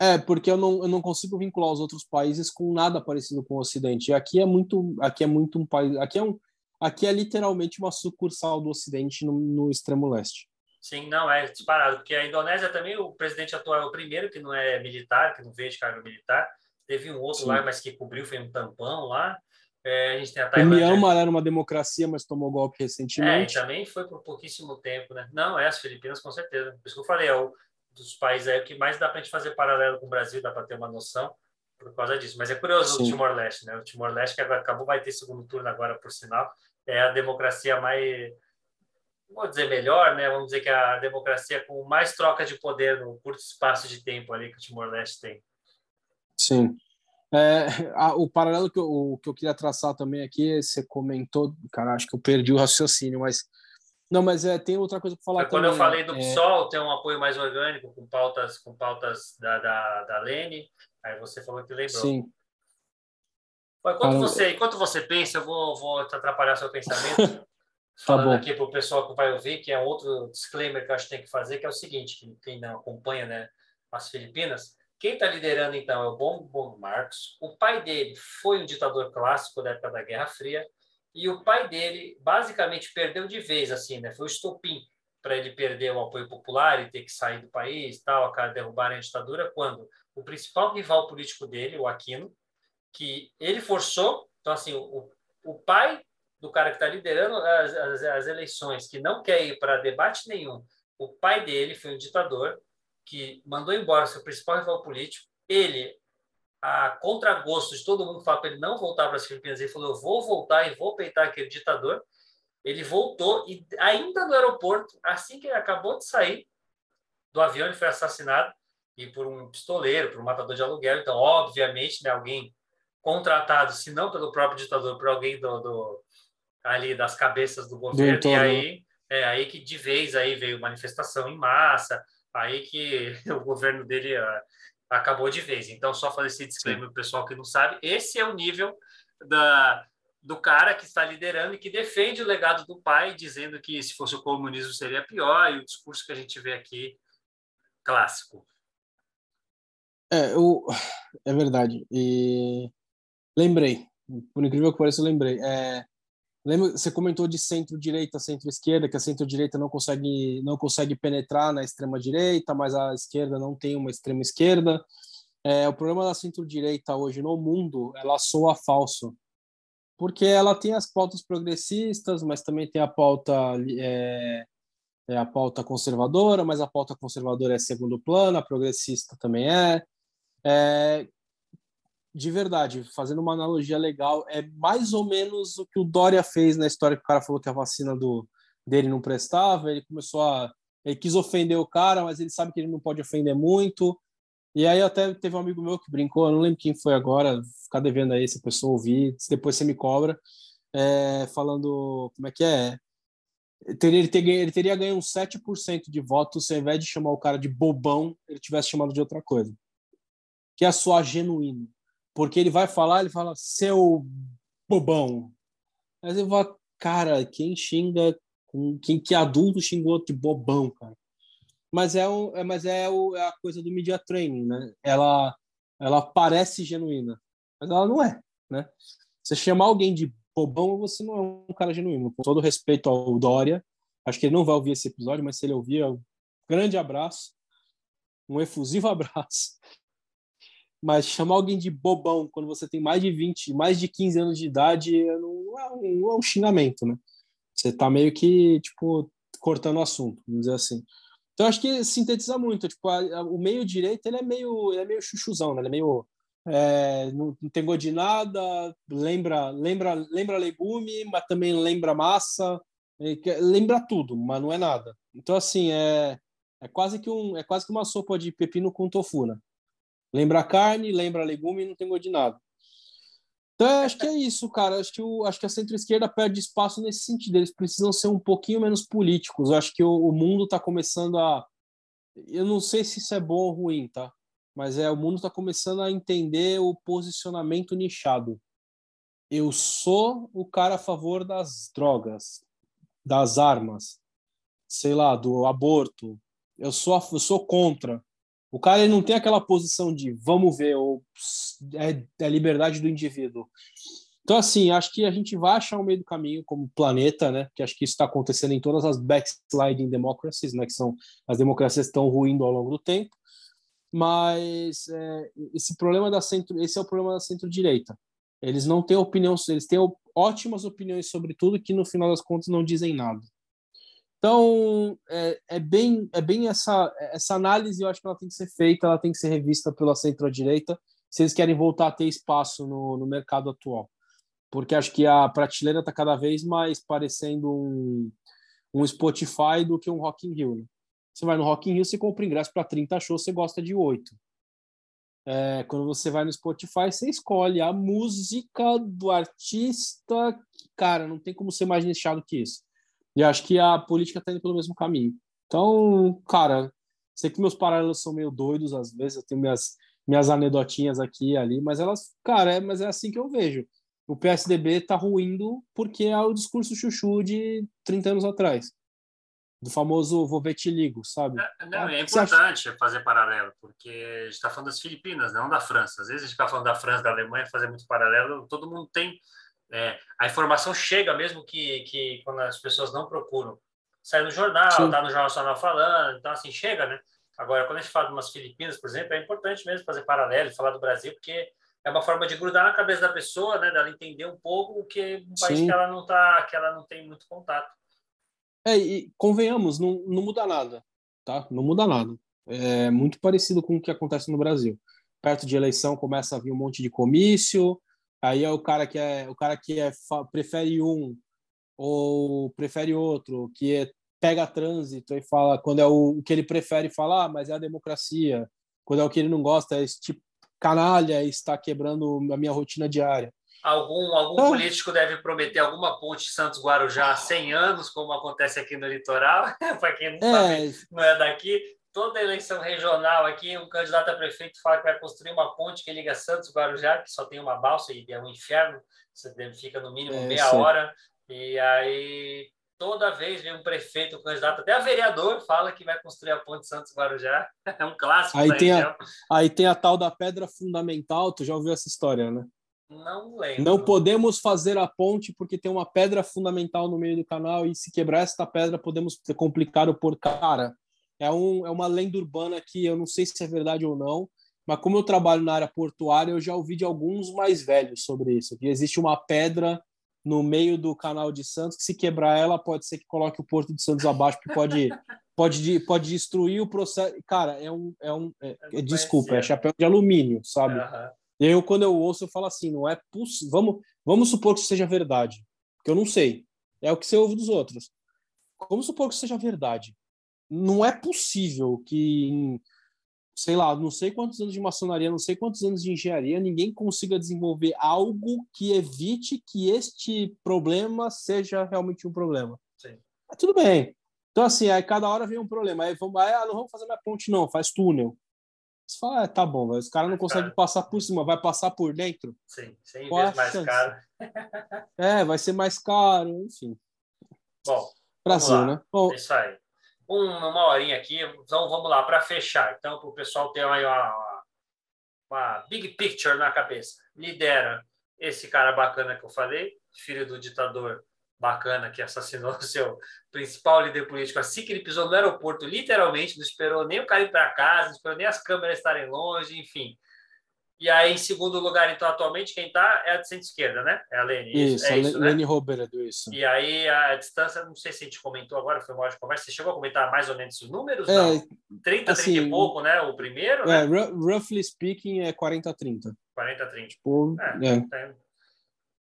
É, porque eu não, eu não consigo vincular os outros países com nada parecido com o Ocidente. Aqui é muito, aqui é muito um país, aqui é um, aqui é literalmente uma sucursal do Ocidente no, no extremo leste. Sim, não é disparado, porque a Indonésia também o presidente atual é o primeiro que não é militar, que não veio de cargo militar. Teve um outro Sim. lá, mas que cobriu, foi um tampão lá. É, a gente tem a Tailândia. O Myanmar era uma democracia, mas tomou golpe recentemente. É, também foi por pouquíssimo tempo, né? Não, é as Filipinas, com certeza. Por isso que eu falei, é o dos países aí que mais dá para a gente fazer paralelo com o Brasil, dá para ter uma noção por causa disso. Mas é curioso Sim. o Timor-Leste, né? O Timor-Leste, que acabou, vai ter segundo turno agora, por sinal, é a democracia mais. Vou dizer melhor, né? Vamos dizer que é a democracia com mais troca de poder no curto espaço de tempo ali que o Timor-Leste tem. Sim. É, a, o paralelo que eu, o, que eu queria traçar também aqui, você comentou, cara, acho que eu perdi o raciocínio, mas não, mas é, tem outra coisa para falar. Quando também, eu falei do é... PSOL, tem um apoio mais orgânico com pautas, com pautas da, da, da Lene, aí você falou que lembrou. Sim. Enquanto, você, enquanto você pensa, eu vou, vou atrapalhar seu pensamento. tá falando bom. aqui para o pessoal que vai ouvir, que é outro disclaimer que eu acho que tem que fazer, que é o seguinte, quem não acompanha né, as Filipinas, quem está liderando, então, é o Bom Marcos. O pai dele foi um ditador clássico da época da Guerra Fria. E o pai dele, basicamente, perdeu de vez, assim, né? Foi o estopim para ele perder o apoio popular e ter que sair do país, tal, a cara derrubar a ditadura, quando o principal rival político dele, o Aquino, que ele forçou, então, assim, o, o pai do cara que está liderando as, as, as eleições, que não quer ir para debate nenhum, o pai dele foi um ditador, que mandou embora seu principal rival político, ele, a contragosto de todo mundo, fala para ele não voltar para as Filipinas, ele falou: Eu vou voltar e vou peitar aquele ditador. Ele voltou e, ainda no aeroporto, assim que ele acabou de sair do avião, ele foi assassinado e por um pistoleiro, por um matador de aluguel. Então, obviamente, né, alguém contratado, se não pelo próprio ditador, por alguém do, do ali das cabeças do governo. e aí, é aí que de vez aí veio manifestação em massa, aí que o governo dele uh, acabou de vez. Então, só fazer esse disclaimer para o pessoal que não sabe, esse é o nível da, do cara que está liderando e que defende o legado do pai, dizendo que se fosse o comunismo seria pior, e o discurso que a gente vê aqui, clássico. É, eu, é verdade. E lembrei, por incrível que pareça, eu lembrei. É, lembra, você comentou de centro-direita, centro-esquerda, que a centro-direita não consegue, não consegue penetrar na extrema-direita, mas a esquerda não tem uma extrema-esquerda. É, o problema da centro-direita hoje no mundo, ela soa falso porque ela tem as pautas progressistas, mas também tem a pauta é, é, a pauta conservadora, mas a pauta conservadora é segundo plano, a progressista também é. é. De verdade, fazendo uma analogia legal, é mais ou menos o que o Dória fez na história que o cara falou que a vacina do, dele não prestava, ele começou a ele quis ofender o cara, mas ele sabe que ele não pode ofender muito. E aí até teve um amigo meu que brincou, eu não lembro quem foi agora, ficar devendo aí se a pessoa ouvir, depois você me cobra, é, falando como é que é. Ele teria, ele, teria, ele teria ganho uns 7% de votos se ao invés de chamar o cara de bobão, ele tivesse chamado de outra coisa. Que é só genuíno. Porque ele vai falar, ele fala, seu bobão. Mas eu vou, cara, quem xinga, quem que adulto xingou de bobão, cara? mas é, um, é, mas é, o, é a coisa do media training, né? Ela, ela parece genuína, mas ela não é, né? Você chamar alguém de bobão, você não é um cara genuíno. Com todo respeito ao Dória, acho que ele não vai ouvir esse episódio, mas se ele ouvir, é um grande abraço, um efusivo abraço. Mas chamar alguém de bobão quando você tem mais de 20, mais de 15 anos de idade, não é um, não é um xingamento, né? Você tá meio que, tipo, cortando o assunto, vamos dizer assim. Então acho que sintetiza muito. Tipo, a, a, o meio direito ele é meio, ele é meio chuchuzão, né? Ele é meio é, não, não, tem gosto de nada, lembra, lembra, lembra legume, mas também lembra massa, lembra tudo, mas não é nada. Então assim é, é quase que um, é quase que uma sopa de pepino com tofu, né? Lembra carne, lembra legume, não tem gosto de nada. Então, acho que é isso, cara. Acho que, o, acho que a centro-esquerda perde espaço nesse sentido. Eles precisam ser um pouquinho menos políticos. Eu acho que o, o mundo está começando a. Eu não sei se isso é bom ou ruim, tá? Mas é o mundo está começando a entender o posicionamento nichado. Eu sou o cara a favor das drogas, das armas, sei lá, do aborto. Eu sou, eu sou contra. O cara ele não tem aquela posição de vamos ver, ou é, é liberdade do indivíduo. Então, assim, acho que a gente vai achar o meio do caminho como planeta, né? Que acho que isso está acontecendo em todas as backsliding democracies, né? Que são as democracias estão ruindo ao longo do tempo. Mas é, esse problema da centro, esse é o problema da centro-direita. Eles não têm opinião, eles têm ótimas opiniões sobre tudo que no final das contas não dizem nada. Então, é, é, bem, é bem essa, essa análise, eu acho que ela tem que ser feita, ela tem que ser revista pela centro-direita, se eles querem voltar a ter espaço no, no mercado atual. Porque acho que a prateleira está cada vez mais parecendo um, um Spotify do que um Rock in Rio. Né? Você vai no Rock in Rio, você compra ingresso para 30 shows, você gosta de 8. É, quando você vai no Spotify, você escolhe a música do artista. Cara, não tem como ser mais nichado que isso. E acho que a política está indo pelo mesmo caminho. Então, cara, sei que meus paralelos são meio doidos às vezes, eu tenho minhas, minhas anedotinhas aqui e ali, mas elas, cara, é, mas é assim que eu vejo. O PSDB está ruindo porque é o discurso chuchu de 30 anos atrás. Do famoso vou ver te ligo, sabe? É, não, é importante acha... fazer paralelo, porque a gente está falando das Filipinas, não da França. Às vezes a gente está falando da França, da Alemanha, fazer muito paralelo, todo mundo tem é, a informação chega mesmo que, que quando as pessoas não procuram. Sai no jornal, Sim. tá no Jornal Nacional falando, então assim, chega, né? Agora, quando a gente fala de umas Filipinas, por exemplo, é importante mesmo fazer paralelo, falar do Brasil, porque é uma forma de grudar na cabeça da pessoa, né, dela entender um pouco o que um país Sim. que ela não tá, que ela não tem muito contato. É, e convenhamos, não, não muda nada, tá? Não muda nada. É muito parecido com o que acontece no Brasil. Perto de eleição começa a vir um monte de comício, Aí é o cara que é o cara que é prefere um ou prefere outro, que é, pega trânsito e fala quando é o, o que ele prefere falar, ah, mas é a democracia. Quando é o que ele não gosta, é esse tipo canalha está quebrando a minha rotina diária. Algum, algum ah. político deve prometer alguma ponte Santos-Guarujá há 100 anos, como acontece aqui no litoral, para quem não é. sabe, não é daqui. Toda eleição regional aqui, um candidato a prefeito fala que vai construir uma ponte que liga Santos Guarujá, que só tem uma balsa e é um inferno, você fica no mínimo é, meia hora, e aí toda vez vem um prefeito, um candidato, até a vereador fala que vai construir a ponte Santos-Guarujá, é um clássico aí tem a, Aí tem a tal da pedra fundamental, tu já ouviu essa história, né? Não lembro. Não podemos fazer a ponte porque tem uma pedra fundamental no meio do canal e se quebrar esta pedra podemos complicar o por cara é, um, é uma lenda urbana que eu não sei se é verdade ou não, mas como eu trabalho na área portuária, eu já ouvi de alguns mais velhos sobre isso, que existe uma pedra no meio do canal de Santos que se quebrar ela pode ser que coloque o Porto de Santos abaixo, porque pode pode pode destruir o processo. Cara, é um é um é, é, desculpa, é chapéu de alumínio, sabe? Uhum. Eu quando eu ouço eu falo assim, não é possível. Vamos vamos supor que seja verdade, porque eu não sei. É o que você ouve dos outros. Vamos supor que seja verdade não é possível que em, sei lá, não sei quantos anos de maçonaria, não sei quantos anos de engenharia, ninguém consiga desenvolver algo que evite que este problema seja realmente um problema. Sim. Mas tudo bem. Então, assim, aí cada hora vem um problema. Aí vamos, ah, não vamos fazer mais ponte, não, faz túnel. Você fala, ah, tá bom, mas os caras não conseguem passar por cima, vai passar por dentro? Sim, 100 vezes mais caro. é, vai ser mais caro, enfim. Bom, Brasil, né? Bom, é isso aí uma horinha aqui, então vamos lá, para fechar. Então, para o pessoal ter uma, uma, big picture na cabeça. Lidera esse cara bacana que eu falei, filho do ditador bacana que assassinou o seu principal líder político assim que ele pisou no aeroporto, literalmente, não esperou nem o cara ir para casa, não esperou nem as câmeras estarem longe, enfim. E aí, em segundo lugar, então, atualmente, quem está é a de centro-esquerda, né? É a Lene. Isso, é isso, a Lene né? Robredo, isso. E aí, a distância, não sei se a gente comentou agora, foi uma hora de conversa, você chegou a comentar mais ou menos os números? É, não. 30, assim, 30 e pouco, né? O primeiro, é, né? roughly speaking, é 40 30. 40 30. Tipo, é, é. Tá,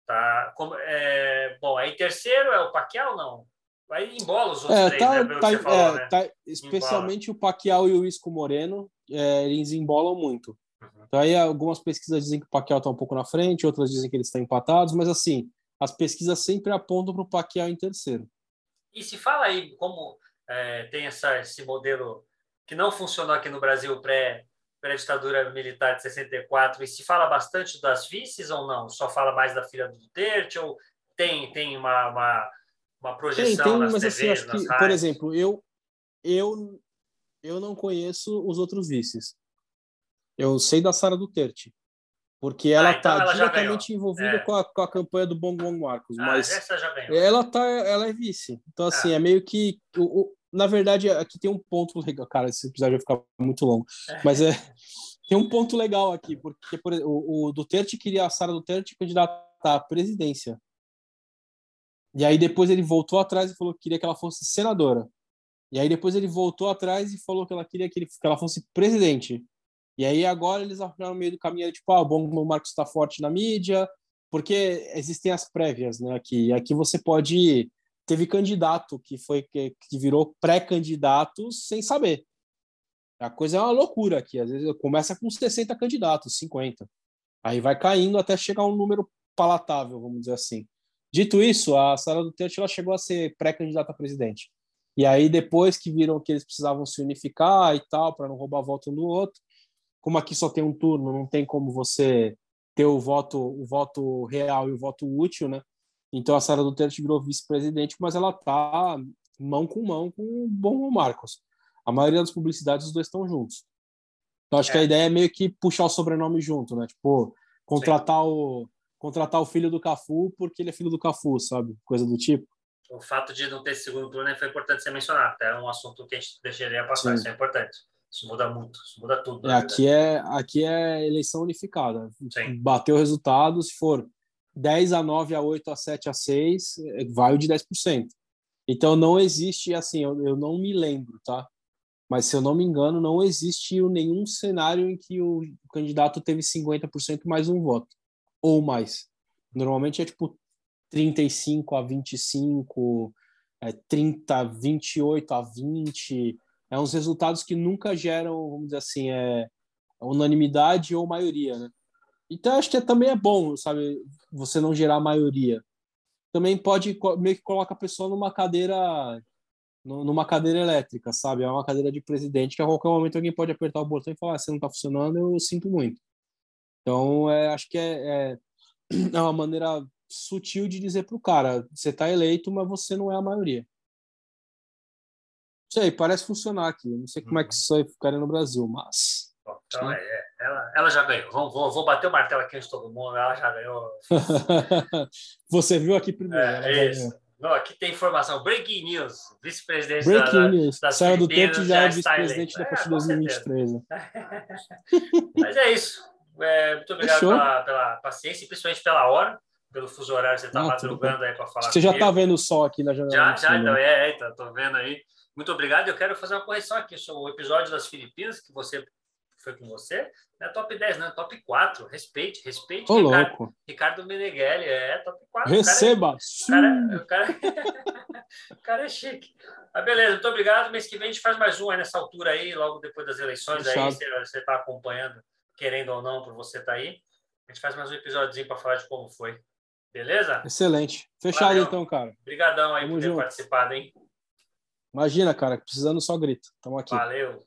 tá como, é, bom, aí terceiro é o Pacquiao, não? Aí embola os outros é, três, tá, né? Tá, falou, é, né? tá, especialmente embola. o Pacquiao e o Isco Moreno, é, eles embolam muito. Então aí algumas pesquisas dizem que o Pacquiao está um pouco na frente, outras dizem que eles estão empatados, mas assim, as pesquisas sempre apontam para o Pacquiao em terceiro. E se fala aí como é, tem essa, esse modelo que não funcionou aqui no Brasil pré pré-ditadura militar de 64 e se fala bastante das vices ou não? Só fala mais da filha do Duterte ou tem tem uma, uma, uma projeção tem, tem, nas mas TVs, assim, que, por exemplo, eu eu eu não conheço os outros vices. Eu sei da Sara Duterte, porque ela está ah, então diretamente envolvida é. com, a, com a campanha do Bom Bom Marcos. Ah, mas ela tá, ela é vice. Então, assim, ah. é meio que. O, o, na verdade, aqui tem um ponto legal. Cara, esse episódio vai ficar muito longo. É. Mas é. Tem um ponto legal aqui, porque por, o, o Duterte queria a Sara Duterte candidata à presidência. E aí depois ele voltou atrás e falou que queria que ela fosse senadora. E aí depois ele voltou atrás e falou que ela queria que, ele, que ela fosse presidente. E aí agora eles no meio do caminho, tipo, ah, o bom Marcos está forte na mídia, porque existem as prévias, né? Aqui, aqui você pode teve candidato que foi que, virou pré-candidato sem saber. A coisa é uma loucura aqui. Às vezes começa com 60 candidatos, 50. Aí vai caindo até chegar a um número palatável, vamos dizer assim. Dito isso, a Sara Duterte ela chegou a ser pré-candidata a presidente. E aí depois que viram que eles precisavam se unificar e tal para não roubar voto um do outro, como aqui só tem um turno, não tem como você ter o voto, o voto real e o voto útil, né? Então a Sara Duterte virou vice-presidente, mas ela tá mão com mão com o bom Marcos. A maioria das publicidades os dois estão juntos. Então acho é. que a ideia é meio que puxar o sobrenome junto, né? Tipo, contratar Sim. o contratar o filho do Cafu porque ele é filho do Cafu, sabe? Coisa do tipo. O fato de não ter segundo turno foi importante ser mencionado. É um assunto que a gente deixaria passar, Sim. isso é importante. Isso muda muito, isso muda tudo. É, aqui, é, aqui é eleição unificada. Sim. Bateu o resultado, se for 10 a 9 a 8 a 7 a 6, é, vai o de 10%. Então não existe, assim, eu, eu não me lembro, tá? Mas se eu não me engano, não existe nenhum cenário em que o candidato teve 50% mais um voto, ou mais. Normalmente é tipo 35 a 25, é 30, 28 a 20, é uns resultados que nunca geram, vamos dizer assim, é, unanimidade ou maioria, né? Então acho que é, também é bom, sabe, você não gerar maioria. Também pode meio que coloca a pessoa numa cadeira numa cadeira elétrica, sabe? É uma cadeira de presidente que a qualquer momento alguém pode apertar o botão e falar: ah, se não está funcionando, eu sinto muito. Então, é, acho que é, é, é uma maneira sutil de dizer para o cara: você está eleito, mas você não é a maioria. Sei, parece funcionar aqui. Não sei como é que uhum. isso vai ficar no Brasil, mas. então, é, é, ela, ela já ganhou. Vou, vou, vou bater o martelo aqui antes de todo mundo. Ela já ganhou. você viu aqui primeiro. É, isso. Não, aqui tem informação. Breaking news. Vice-presidente Breaking da, news. Da Saiu do tempo e já é vice-presidente da partir de 2023. Mas é isso. É, muito obrigado pela, pela, paciência e principalmente pela hora, pelo fuso horário. Você está ah, madrugando aí para falar. Você comigo. já está vendo o sol aqui na janela? Já, já, então, é, é, tá, tô vendo aí. Muito obrigado. Eu quero fazer uma correção aqui o episódio das Filipinas, que você foi com você. Não é top 10, não, é top 4. Respeite, respeite. Ô, Ricardo, louco. Ricardo Meneghelli, é top 4. Receba! O cara, é, o cara, o cara, é chique. Mas beleza, muito obrigado. Mês que vem a gente faz mais um aí nessa altura aí, logo depois das eleições. Fechado. Aí você está acompanhando, querendo ou não, por você estar tá aí. A gente faz mais um episódiozinho para falar de como foi. Beleza? Excelente. Fechado Valeu. então, cara. Obrigadão aí Tamo por ter junto. participado, hein? Imagina, cara, precisando só grito. Tamo aqui. Valeu.